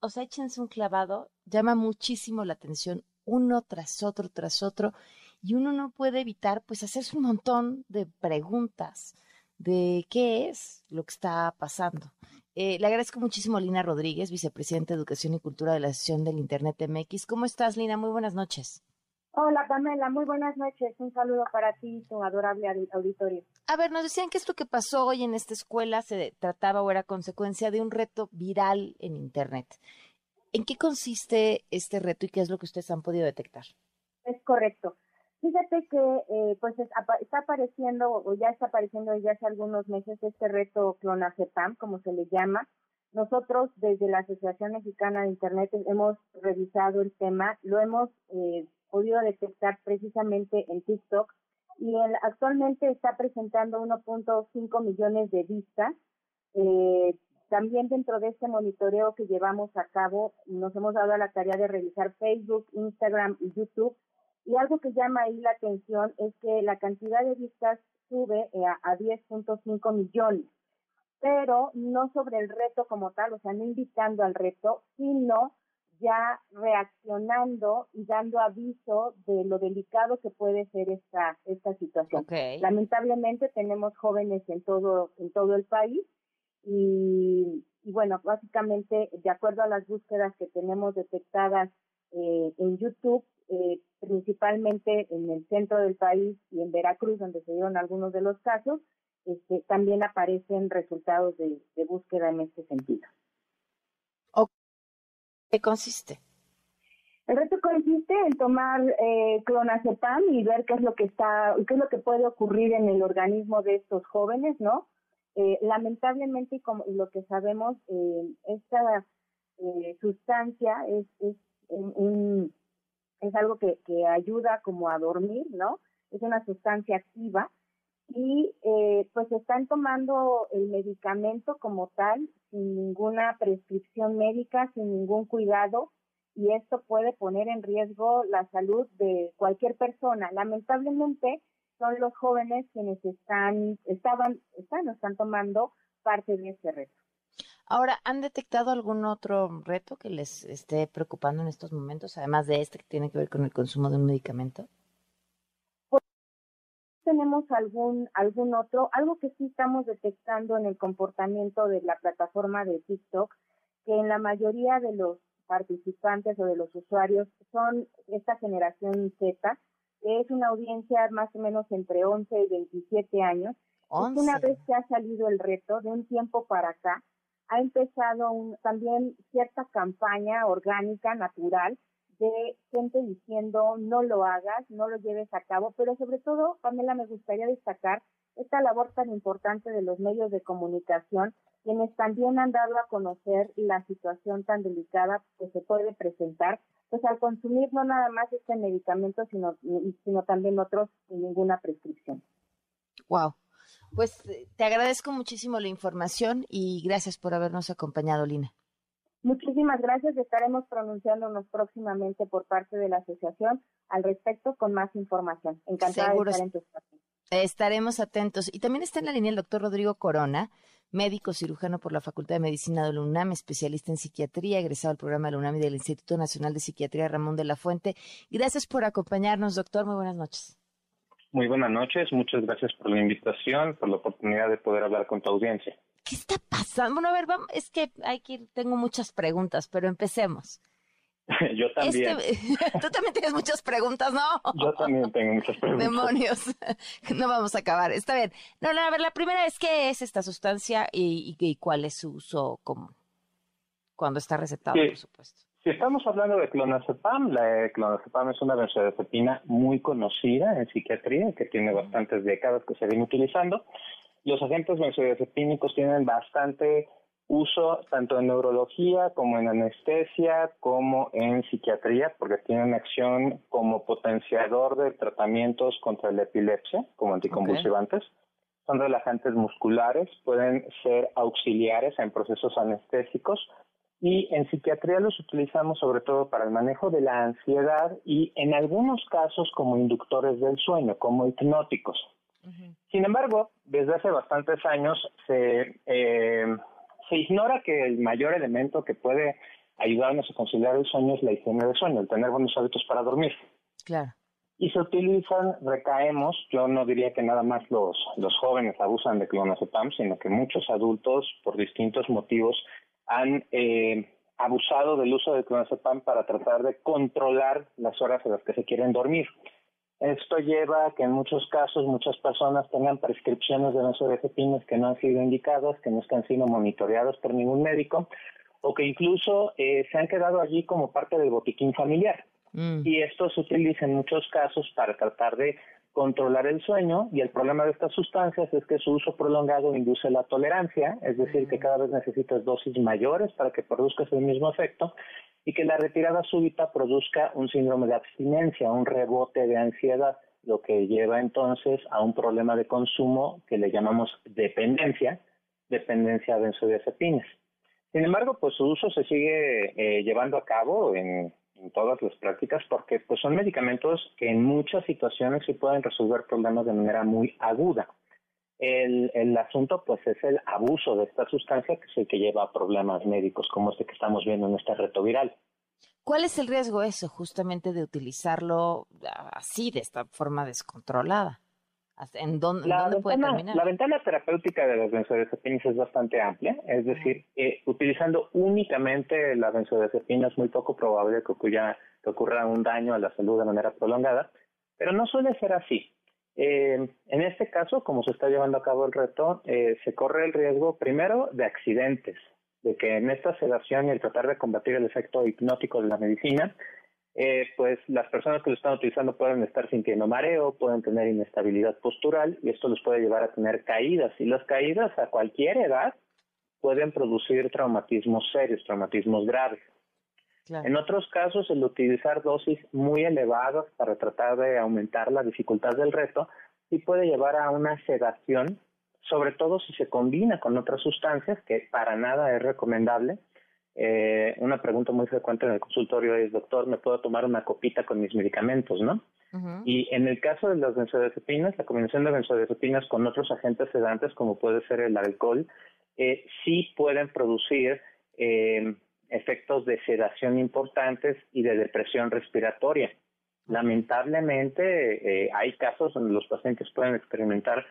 o sea, échense un clavado, llama muchísimo la atención uno tras otro, tras otro, y uno no puede evitar pues hacerse un montón de preguntas de qué es lo que está pasando. Eh, le agradezco muchísimo a Lina Rodríguez, vicepresidenta de Educación y Cultura de la Asociación del Internet MX. ¿Cómo estás, Lina? Muy buenas noches. Hola, Pamela. Muy buenas noches. Un saludo para ti y tu adorable auditorio. A ver, nos decían que esto que pasó hoy en esta escuela se trataba o era consecuencia de un reto viral en Internet. ¿En qué consiste este reto y qué es lo que ustedes han podido detectar? Es correcto. Fíjate que eh, pues está apareciendo o ya está apareciendo desde hace algunos meses este reto Clonazepam, como se le llama. Nosotros desde la Asociación Mexicana de Internet hemos revisado el tema, lo hemos eh, podido detectar precisamente en TikTok y actualmente está presentando 1.5 millones de vistas. Eh, también dentro de este monitoreo que llevamos a cabo, nos hemos dado la tarea de revisar Facebook, Instagram y YouTube. Y algo que llama ahí la atención es que la cantidad de vistas sube eh, a, a 10.5 millones, pero no sobre el reto como tal, o sea, no invitando al reto, sino ya reaccionando y dando aviso de lo delicado que puede ser esta esta situación. Lamentablemente tenemos jóvenes en todo en todo el país y, y, bueno, básicamente de acuerdo a las búsquedas que tenemos detectadas eh, en YouTube eh, principalmente en el centro del país y en Veracruz, donde se dieron algunos de los casos, este, también aparecen resultados de, búsqueda en este sentido. ¿Qué consiste? El reto consiste en tomar eh, clonazepam y ver qué es lo que está, qué es lo que puede ocurrir en el organismo de estos jóvenes, ¿no? Eh, lamentablemente, como lo que sabemos, eh, esta eh, sustancia es, es, un, es algo que, que ayuda como a dormir, ¿no? Es una sustancia activa y eh, pues están tomando el medicamento como tal sin ninguna prescripción médica, sin ningún cuidado y esto puede poner en riesgo la salud de cualquier persona. Lamentablemente son los jóvenes quienes están, estaban, están, están tomando parte de este reto. Ahora, ¿han detectado algún otro reto que les esté preocupando en estos momentos, además de este que tiene que ver con el consumo de un medicamento? Tenemos algún algún otro, algo que sí estamos detectando en el comportamiento de la plataforma de TikTok, que en la mayoría de los participantes o de los usuarios son esta generación Z, que es una audiencia más o menos entre 11 y 27 años. Una vez que ha salido el reto, de un tiempo para acá, ha empezado un, también cierta campaña orgánica, natural, de gente diciendo no lo hagas, no lo lleves a cabo, pero sobre todo, Pamela, me gustaría destacar esta labor tan importante de los medios de comunicación, quienes también han dado a conocer la situación tan delicada que se puede presentar, pues al consumir no nada más este medicamento, sino, sino también otros sin ninguna prescripción. Wow. Pues eh, te agradezco muchísimo la información y gracias por habernos acompañado, Lina. Muchísimas gracias. Estaremos pronunciándonos próximamente por parte de la asociación al respecto con más información. Encantada de estar en tu espacio. Estaremos atentos. Y también está en la línea el doctor Rodrigo Corona, médico cirujano por la Facultad de Medicina de la UNAM, especialista en psiquiatría, egresado del programa de la UNAM y del Instituto Nacional de Psiquiatría Ramón de la Fuente. Gracias por acompañarnos, doctor. Muy buenas noches. Muy buenas noches. Muchas gracias por la invitación, por la oportunidad de poder hablar con tu audiencia. ¿Qué está pasando? Bueno, a ver, vamos, es que hay que tengo muchas preguntas, pero empecemos. Yo también. Este, tú también tienes muchas preguntas, ¿no? Yo también tengo muchas preguntas. Demonios. No vamos a acabar. Está bien. No, no, a ver, la primera es qué es esta sustancia y, y, cuál es su uso común. Cuando está recetado, por supuesto. Si estamos hablando de clonazepam, la clonazepam es una benzodiazepina muy conocida en psiquiatría, que tiene bastantes décadas que se viene utilizando. Los agentes benzodiazepínicos tienen bastante uso tanto en neurología como en anestesia como en psiquiatría porque tienen acción como potenciador de tratamientos contra la epilepsia como anticonvulsivantes. Son relajantes musculares, pueden ser auxiliares en procesos anestésicos y en psiquiatría los utilizamos sobre todo para el manejo de la ansiedad y en algunos casos como inductores del sueño, como hipnóticos. Sin embargo, desde hace bastantes años se, eh, se ignora que el mayor elemento que puede ayudarnos a conciliar el sueño es la higiene del sueño, el tener buenos hábitos para dormir. Claro. Y se utilizan, recaemos, yo no diría que nada más los, los jóvenes abusan de clonazepam, sino que muchos adultos, por distintos motivos, han eh, abusado del uso de clonazepam para tratar de controlar las horas en las que se quieren dormir. Esto lleva a que en muchos casos muchas personas tengan prescripciones de benzodiazepinas que no han sido indicadas, que no están siendo monitoreadas por ningún médico o que incluso eh, se han quedado allí como parte del botiquín familiar. Mm. Y esto se utiliza en muchos casos para tratar de controlar el sueño y el problema de estas sustancias es que su uso prolongado induce la tolerancia, es decir, que cada vez necesitas dosis mayores para que produzcas el mismo efecto y que la retirada súbita produzca un síndrome de abstinencia, un rebote de ansiedad, lo que lleva entonces a un problema de consumo que le llamamos dependencia, dependencia de benzodiazepinas. Sin embargo, pues su uso se sigue eh, llevando a cabo en, todas las prácticas porque pues son medicamentos que en muchas situaciones sí pueden resolver problemas de manera muy aguda. El, el asunto pues es el abuso de esta sustancia que es el que lleva a problemas médicos como este que estamos viendo en este reto viral. ¿Cuál es el riesgo eso justamente de utilizarlo así, de esta forma descontrolada? ¿En dónde, la puede ventana, terminar? La ventana terapéutica de las benzodiazepinas es bastante amplia, es decir, eh, utilizando únicamente la benzodiazepina es muy poco probable que ocurra, que ocurra un daño a la salud de manera prolongada, pero no suele ser así. Eh, en este caso, como se está llevando a cabo el reto, eh, se corre el riesgo primero de accidentes, de que en esta sedación y el tratar de combatir el efecto hipnótico de la medicina, eh, pues las personas que lo están utilizando pueden estar sintiendo mareo, pueden tener inestabilidad postural y esto les puede llevar a tener caídas. Y las caídas a cualquier edad pueden producir traumatismos serios, traumatismos graves. En otros casos, el utilizar dosis muy elevadas para tratar de aumentar la dificultad del reto sí puede llevar a una sedación, sobre todo si se combina con otras sustancias, que para nada es recomendable. Eh, una pregunta muy frecuente en el consultorio es, doctor, ¿me puedo tomar una copita con mis medicamentos, no? Y en el caso de las benzodiazepinas, la combinación de benzodiazepinas con otros agentes sedantes, como puede ser el alcohol, eh, sí pueden producir eh, efectos de sedación importantes y de depresión respiratoria. Lamentablemente, eh, hay casos donde los pacientes pueden experimentar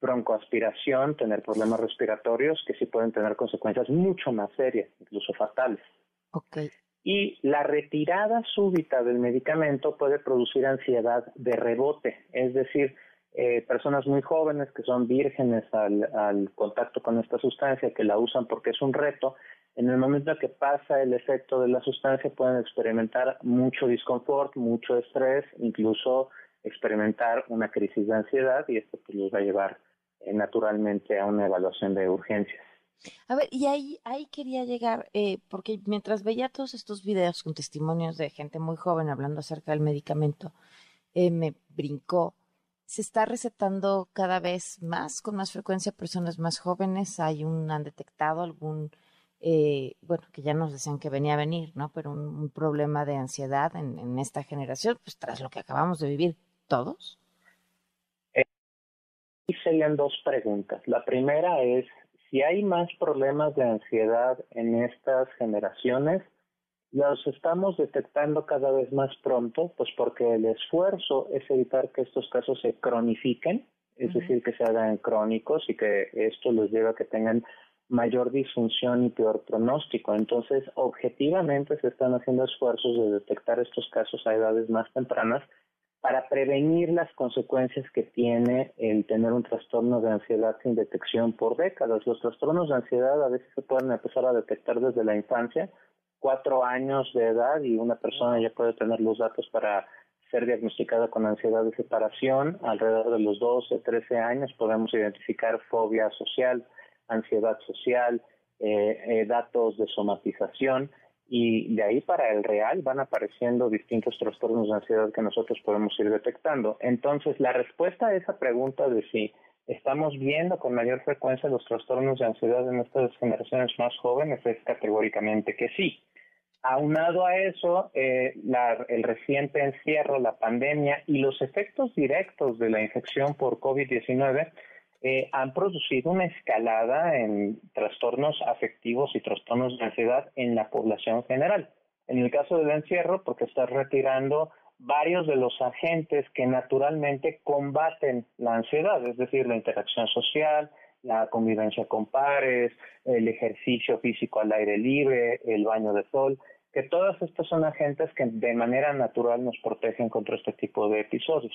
broncoaspiración, tener problemas respiratorios que sí pueden tener consecuencias mucho más serias, incluso fatales. Y la retirada súbita del medicamento puede producir ansiedad de rebote, es decir, eh, personas muy jóvenes que son vírgenes al, contacto con esta sustancia, que la usan porque es un reto, en el momento que pasa el efecto de la sustancia pueden experimentar mucho disconfort, mucho estrés, incluso experimentar una crisis de ansiedad y esto pues, los va a llevar naturalmente a una evaluación de urgencias. A ver, y ahí, ahí quería llegar, eh, porque mientras veía todos estos videos con testimonios de gente muy joven hablando acerca del medicamento, eh, me brincó. Se está recetando cada vez más, con más frecuencia, personas más jóvenes. Hay un, han detectado algún eh, bueno, que ya nos decían que venía a venir, ¿no? Pero un, problema de ansiedad en, esta generación, pues tras lo que acabamos de vivir todos. Eh, serían dos preguntas. La primera es, si hay más problemas de ansiedad en estas generaciones, los estamos detectando cada vez más pronto, pues porque el esfuerzo es evitar que estos casos se cronifiquen, es decir, que se hagan crónicos y que esto los lleve a que tengan mayor disfunción y peor pronóstico. Entonces, objetivamente se están haciendo esfuerzos de detectar estos casos a edades más tempranas para prevenir las consecuencias que tiene el tener un trastorno de ansiedad sin detección por décadas. Los trastornos de ansiedad a veces se pueden empezar a detectar desde la infancia, cuatro años de edad y una persona ya puede tener los datos para ser diagnosticada con ansiedad de separación. Alrededor de los 12, 13 años podemos identificar fobia social ansiedad social, eh, eh, datos de somatización y de ahí para el real van apareciendo distintos trastornos de ansiedad que nosotros podemos ir detectando. Entonces, la respuesta a esa pregunta de si estamos viendo con mayor frecuencia los trastornos de ansiedad en estas generaciones más jóvenes es categóricamente que sí. Aunado a eso, eh, el reciente encierro, la pandemia y los efectos directos de la infección por COVID-19 eh, han producido una escalada en trastornos afectivos y trastornos de ansiedad en la población general. En el caso del encierro, porque está retirando varios de los agentes que naturalmente combaten la ansiedad, es decir, la interacción social, la convivencia con pares, el ejercicio físico al aire libre, el baño de sol, que todas estas son agentes que de manera natural nos protegen contra este tipo de episodios.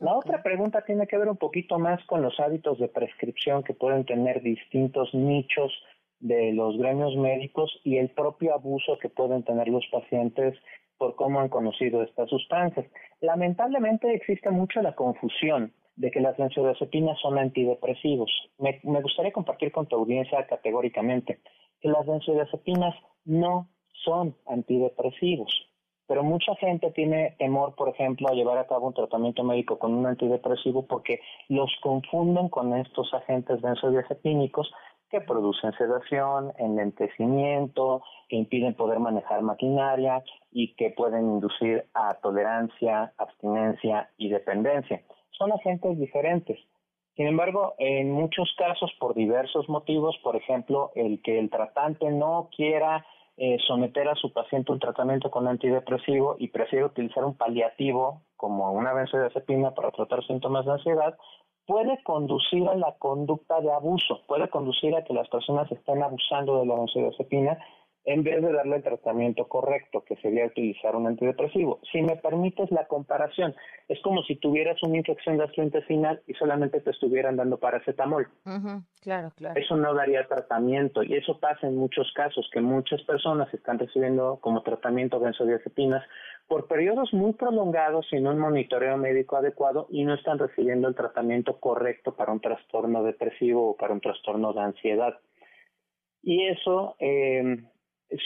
La otra pregunta tiene que ver un poquito más con los hábitos de prescripción que pueden tener distintos nichos de los gremios médicos y el propio abuso que pueden tener los pacientes por cómo han conocido estas sustancias. Lamentablemente existe mucho la confusión de que las benzodiazepinas son antidepresivos. Me, me gustaría compartir con tu audiencia categóricamente que las benzodiazepinas no son antidepresivos pero mucha gente tiene temor, por ejemplo, a llevar a cabo un tratamiento médico con un antidepresivo porque los confunden con estos agentes benzodiazepínicos que producen sedación, enlentecimiento, que impiden poder manejar maquinaria y que pueden inducir a tolerancia, abstinencia y dependencia. Son agentes diferentes. Sin embargo, en muchos casos, por diversos motivos, por ejemplo, el que el tratante no quiera eh, someter a su paciente un tratamiento con antidepresivo y prefiere utilizar un paliativo como una benzodiazepina para tratar síntomas de ansiedad, puede conducir a la conducta de abuso, puede conducir a que las personas estén abusando de la benzodiazepina en vez de darle el tratamiento correcto, que sería utilizar un antidepresivo. Si me permites la comparación, es como si tuvieras una infección gastrointestinal y solamente te estuvieran dando paracetamol. Claro, claro. Eso no daría tratamiento y eso pasa en muchos casos, que muchas personas están recibiendo como tratamiento benzodiazepinas por periodos muy prolongados sin un monitoreo médico adecuado y no están recibiendo el tratamiento correcto para un trastorno depresivo o para un trastorno de ansiedad. Y eso eh,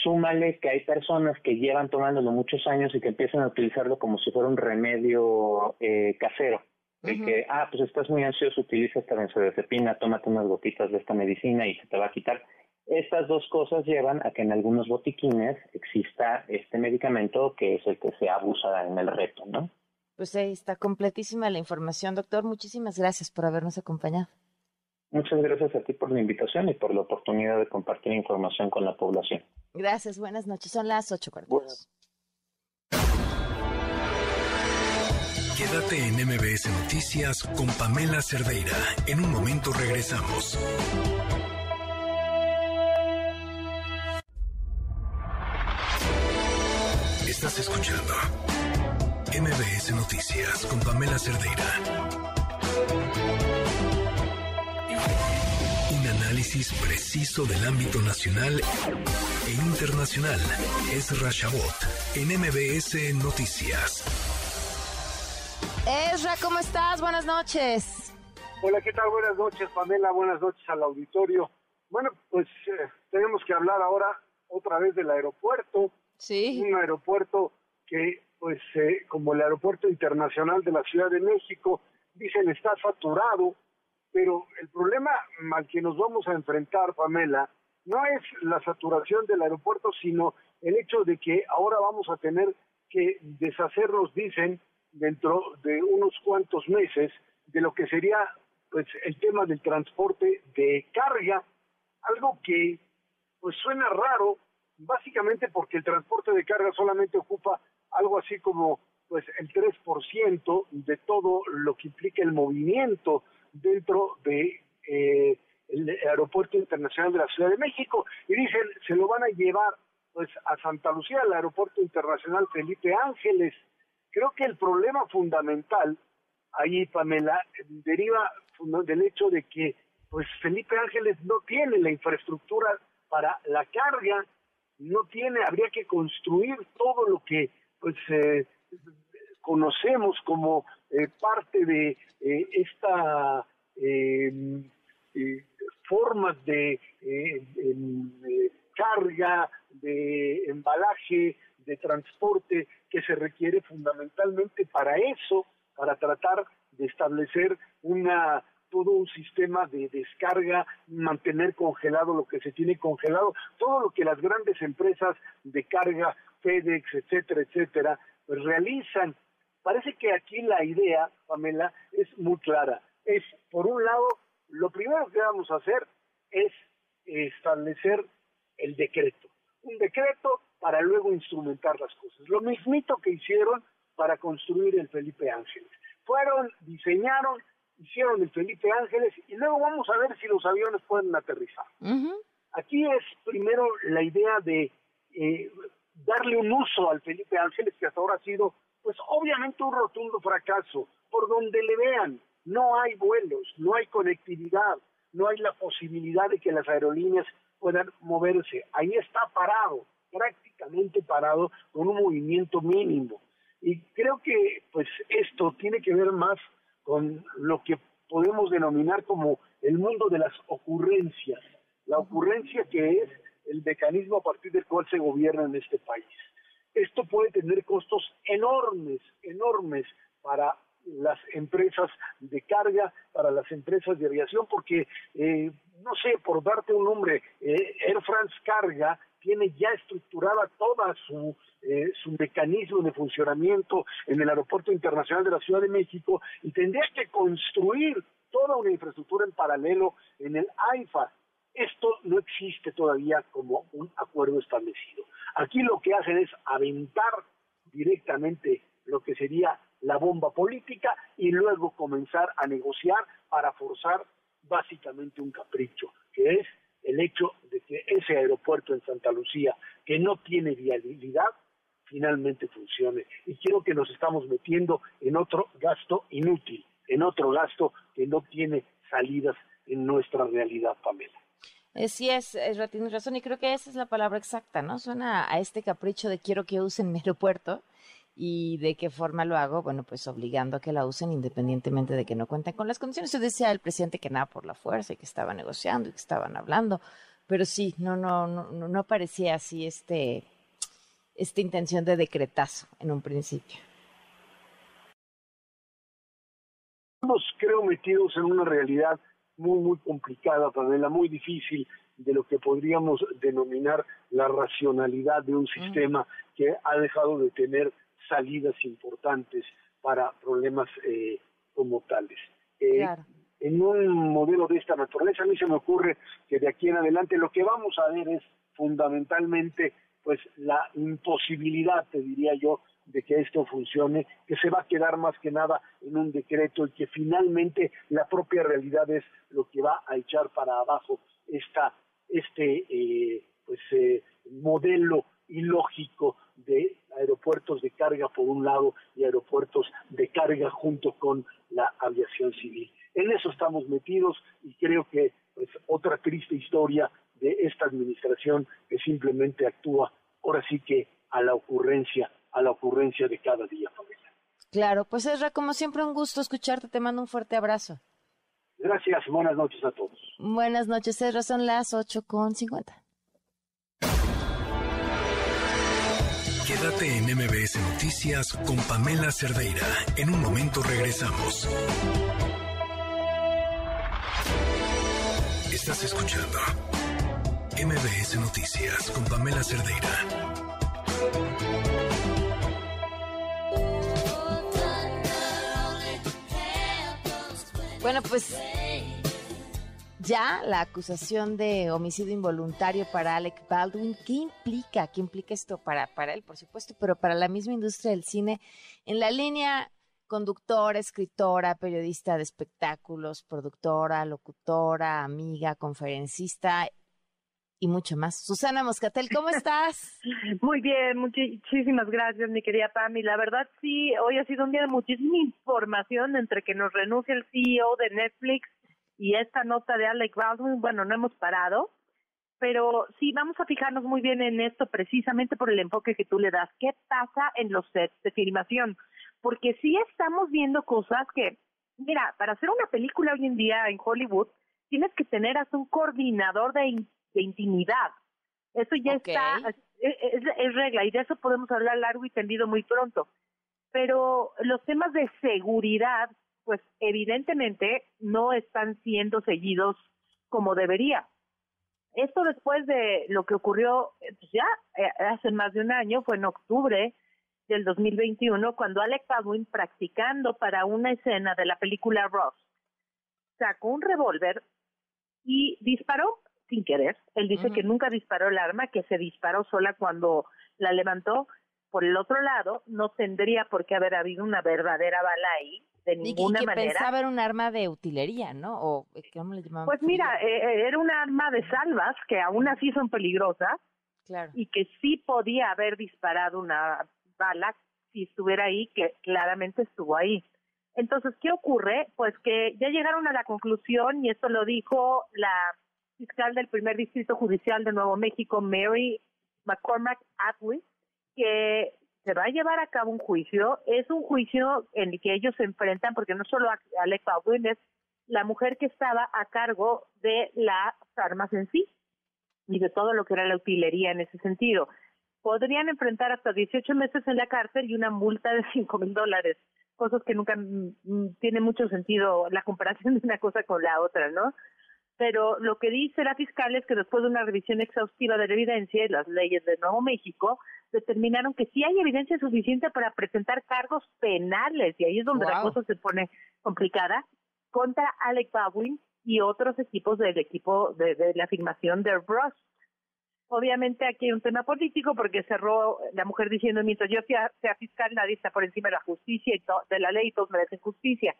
súmale que hay personas que llevan tomándolo muchos años y que empiezan a utilizarlo como si fuera un remedio eh, casero. De que, ah, pues estás muy ansioso, utiliza esta benzodiazepina, tómate unas gotitas de esta medicina y se te va a quitar. Estas dos cosas llevan a que en algunos botiquines exista este medicamento que es el que se abusa en el reto, ¿no? Pues ahí está completísima la información, doctor. Muchísimas gracias por habernos acompañado. Muchas gracias a ti por la invitación y por la oportunidad de compartir información con la población. Gracias, buenas noches. Son las 8.42. Quédate en MBS Noticias con Pamela Cerdeira. En un momento regresamos. Estás escuchando MBS Noticias con Pamela Cerdeira. Análisis preciso del ámbito nacional e internacional. Es Rashabot en MBS Noticias. Ezra, ¿cómo estás? Buenas noches. Hola, ¿qué tal? Buenas noches, Pamela. Buenas noches al auditorio. Bueno, pues eh, tenemos que hablar ahora otra vez del aeropuerto. Sí. Un aeropuerto que, pues, eh, como el Aeropuerto Internacional de la Ciudad de México, dicen está saturado pero el problema al que nos vamos a enfrentar, Pamela, no es la saturación del aeropuerto, sino el hecho de que ahora vamos a tener que deshacernos, dicen, dentro de unos cuantos meses, de lo que sería pues el tema del transporte de carga, algo que pues suena raro, básicamente porque el transporte de carga solamente ocupa algo así como pues el 3% de todo lo que implica el movimiento dentro de eh, el aeropuerto internacional de la Ciudad de México y dicen se lo van a llevar pues a Santa Lucía al aeropuerto internacional Felipe Ángeles creo que el problema fundamental ahí Pamela deriva del hecho de que pues Felipe Ángeles no tiene la infraestructura para la carga no tiene habría que construir todo lo que pues eh, conocemos como eh, parte de eh, esta em, eh, formas de carga, de embalaje, de transporte que se requiere fundamentalmente para eso, para tratar de establecer una todo un sistema de descarga, mantener congelado lo que se tiene congelado, todo lo que las grandes empresas de carga, FedEx, etcétera, etcétera, pues realizan Parece que aquí la idea, Pamela, es muy clara. Es, por un lado, lo primero que vamos a hacer es establecer el decreto. Un decreto para luego instrumentar las cosas. Lo mismito que hicieron para construir el Felipe Ángeles. Fueron, diseñaron, hicieron el Felipe Ángeles y luego vamos a ver si los aviones pueden aterrizar. Aquí es primero la idea de eh, darle un uso al Felipe Ángeles que hasta ahora ha sido pues obviamente un rotundo fracaso. Por donde le vean, no hay vuelos, no hay conectividad, no hay la posibilidad de que las aerolíneas puedan moverse. Ahí está parado, prácticamente parado, con un movimiento mínimo. Y creo que pues esto tiene que ver más con lo que podemos denominar como el mundo de las ocurrencias, la ocurrencia que es el mecanismo a partir del cual se gobierna en este país esto puede tener costos enormes, enormes para las empresas de carga, para las empresas de aviación, porque, eh, no sé, por darte un nombre, eh, Air France Carga tiene ya estructurada toda su, eh, su mecanismo de funcionamiento en el Aeropuerto Internacional de la Ciudad de México y tendría que construir toda una infraestructura en paralelo en el AIFA. Esto no existe todavía como un acuerdo establecido. Aquí lo que hacen es aventar directamente lo que sería la bomba política y luego comenzar a negociar para forzar básicamente un capricho, que es el hecho de que ese aeropuerto en Santa Lucía, que no tiene viabilidad, finalmente funcione. Y creo que nos estamos metiendo en otro gasto inútil, en otro gasto que no tiene salidas en nuestra realidad, Pamela. Eh, sí, es, es, tienes razón y creo que esa es la palabra exacta, ¿no? Suena a este capricho de quiero que usen mi aeropuerto y de qué forma lo hago, bueno, pues obligando a que la usen independientemente de que no cuenten con las condiciones. Yo decía el presidente que nada por la fuerza y que estaba negociando y que estaban hablando, pero sí, no, no, no, no parecía así este, esta intención de decretazo en un principio. Estamos, creo, metidos en una realidad muy, muy complicada, Pamela, muy difícil de lo que podríamos denominar la racionalidad de un sistema que ha dejado de tener salidas importantes para problemas eh, como tales. Eh, en un modelo de esta naturaleza, a mí se me ocurre que de aquí en adelante lo que vamos a ver es fundamentalmente pues la imposibilidad, te diría yo, de que esto funcione, que se va a quedar más que nada en un decreto y que finalmente la propia realidad es lo que va a echar para abajo esta, este eh, pues, eh, modelo ilógico de aeropuertos de carga por un lado y aeropuertos de carga junto con la aviación civil. En eso estamos metidos y creo que pues, otra triste historia de esta administración que simplemente actúa ahora sí que a la ocurrencia a la ocurrencia de cada día, familia. Claro, pues Ezra, como siempre un gusto escucharte, te mando un fuerte abrazo. Gracias, buenas noches a todos. Buenas noches, Ezra, son las 8 con 50. Quédate en MBS Noticias con Pamela Cerdeira. En un momento regresamos. Estás escuchando MBS Noticias con Pamela Cerdeira. Bueno, pues ya la acusación de homicidio involuntario para Alec Baldwin, ¿qué implica? ¿Qué implica esto para, para él, por supuesto, pero para la misma industria del cine? En la línea conductora, escritora, periodista de espectáculos, productora, locutora, amiga, conferencista y mucho más. Susana Moscatel, ¿cómo estás? Muy bien, muchísimas gracias, mi querida Pami. La verdad, sí, hoy ha sido un día de muchísima información entre que nos renuncia el CEO de Netflix y esta nota de Alec Baldwin. Bueno, no hemos parado, pero sí, vamos a fijarnos muy bien en esto precisamente por el enfoque que tú le das. ¿Qué pasa en los sets de filmación? Porque sí estamos viendo cosas que, mira, para hacer una película hoy en día en Hollywood, tienes que tener hasta un coordinador de de intimidad. Eso ya está, es, regla y de eso podemos hablar largo y tendido muy pronto. Pero los temas de seguridad, pues evidentemente no están siendo seguidos como debería. Esto después de lo que ocurrió pues ya eh, hace más de un año, fue en octubre del 2021, cuando Alec Baldwin, practicando para una escena de la película Ross, sacó un revólver y disparó sin querer. Él dice que nunca disparó el arma, que se disparó sola cuando la levantó. Por el otro lado, no tendría por qué haber habido una verdadera bala ahí, de ninguna y que manera. pensaba era un arma de utilería, ¿no? O, ¿cómo le llamaban? Pues mira, eh, eh, era un arma de salvas que aún así son peligrosas claro. y que sí podía haber disparado una bala si estuviera ahí, que claramente estuvo ahí. Entonces, ¿qué ocurre? Pues que ya llegaron a la conclusión, y esto lo dijo la fiscal del primer distrito judicial de Nuevo México, Mary McCormack Atwood, que se va a llevar a cabo un juicio. Es un juicio en el que ellos se enfrentan, porque no solo Alec Baldwin es la mujer que estaba a cargo de las armas en sí y de todo lo que era la utilería en ese sentido. Podrían enfrentar hasta 18 meses en la cárcel y una multa de 5 mil dólares, cosas que nunca mm, mm, tiene mucho sentido la comparación de una cosa con la otra, ¿no? Pero lo que dice la fiscal es que después de una revisión exhaustiva de la evidencia y las leyes de Nuevo México, determinaron que sí hay evidencia suficiente para presentar cargos penales, y ahí es donde la cosa se pone complicada, contra Alec Baldwin y otros equipos del equipo de, la afirmación de Ross. Obviamente aquí hay un tema político porque cerró la mujer diciendo mientras yo sea, fiscal nadie está por encima de la justicia y de la ley todos merecen justicia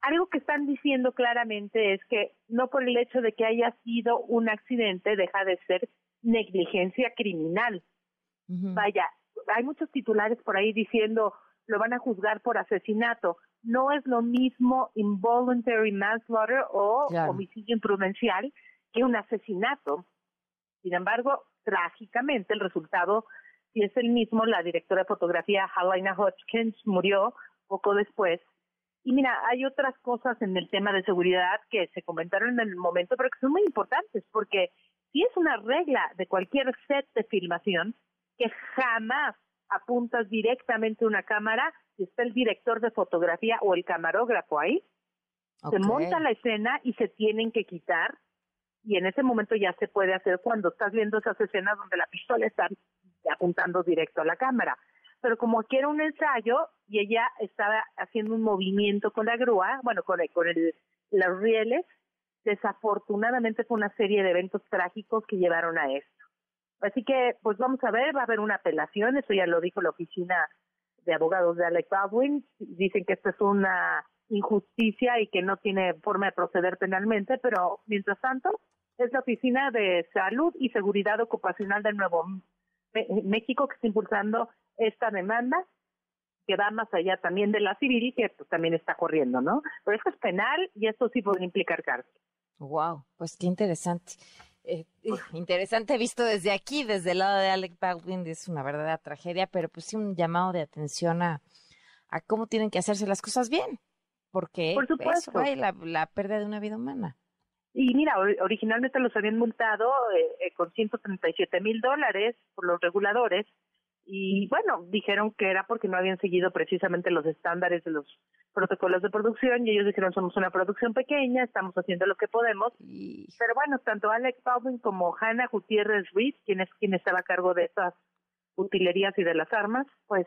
algo que están diciendo claramente es que no por el hecho de que haya sido un accidente deja de ser negligencia criminal. Vaya, hay muchos titulares por ahí diciendo lo van a juzgar por asesinato. No es lo mismo involuntary manslaughter o homicidio imprudencial que un asesinato. Sin embargo, trágicamente el resultado si es el mismo. La directora de fotografía Helena Hodgkins murió poco después. Y mira, hay otras cosas en el tema de seguridad que se comentaron en el momento, pero que son muy importantes, porque si es una regla de cualquier set de filmación que jamás apuntas directamente una cámara si está el director de fotografía o el camarógrafo ahí. Se monta la escena y se tienen que quitar y en ese momento ya se puede hacer cuando estás viendo esas escenas donde la pistola está apuntando directo a la cámara. Pero como aquí era un ensayo y ella estaba haciendo un movimiento con la grúa, bueno, con, con el, los rieles, desafortunadamente fue una serie de eventos trágicos que llevaron a esto. Así que, pues vamos a ver, va a haber una apelación, eso ya lo dijo la oficina de abogados de Alec Baldwin, dicen que esto es una injusticia y que no tiene forma de proceder penalmente, pero mientras tanto es la Oficina de Salud y Seguridad Ocupacional del Nuevo México que está impulsando esta demanda que va más allá también de la civil que pues, también está corriendo, ¿no? Pero eso es penal y eso sí puede implicar cárcel. Wow, pues qué interesante. Eh, interesante visto desde aquí, desde el lado de Alec Baldwin, es una verdadera tragedia, pero pues sí un llamado de atención a, a cómo tienen que hacerse las cosas bien, porque Por supuesto. eso hay la, la pérdida de una vida humana. Y mira, originalmente los habían multado eh, eh, con 137 mil dólares por los reguladores y bueno, dijeron que era porque no habían seguido precisamente los estándares de los protocolos de producción y ellos dijeron somos una producción pequeña, estamos haciendo lo que podemos. Pero bueno, tanto Alex Baldwin como Hannah Gutiérrez Ruiz, quien es quien estaba a cargo de esas utilerías y de las armas, pues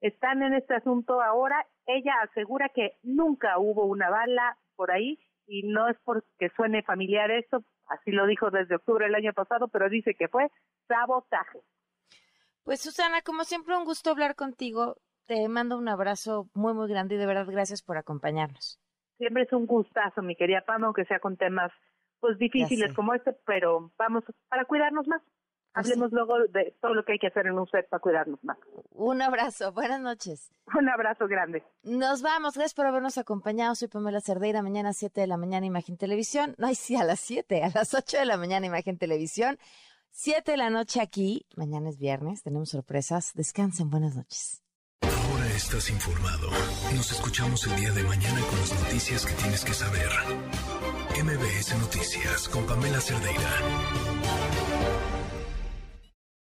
están en este asunto ahora. Ella asegura que nunca hubo una bala por ahí y no es porque suene familiar esto, así lo dijo desde octubre del año pasado, pero dice que fue sabotaje. Pues Susana, como siempre un gusto hablar contigo. Te mando un abrazo muy muy grande y de verdad gracias por acompañarnos. Siempre es un gustazo, mi querida Pam, aunque sea con temas pues difíciles como este, pero vamos para cuidarnos más. Hablemos luego de todo lo que hay que hacer en un set para cuidarnos más. Un abrazo, buenas noches. Un abrazo grande. Nos vamos, gracias por habernos acompañado. Soy Pamela Cerdeira, mañana a 7 de la mañana Imagen Televisión. No, sí, a las 7, a las 8 de la mañana Imagen Televisión. 7 de la noche aquí, mañana es viernes, tenemos sorpresas. Descansen, buenas noches. Ahora estás informado. Nos escuchamos el día de mañana con las noticias que tienes que saber. MBS Noticias con Pamela Cerdeira.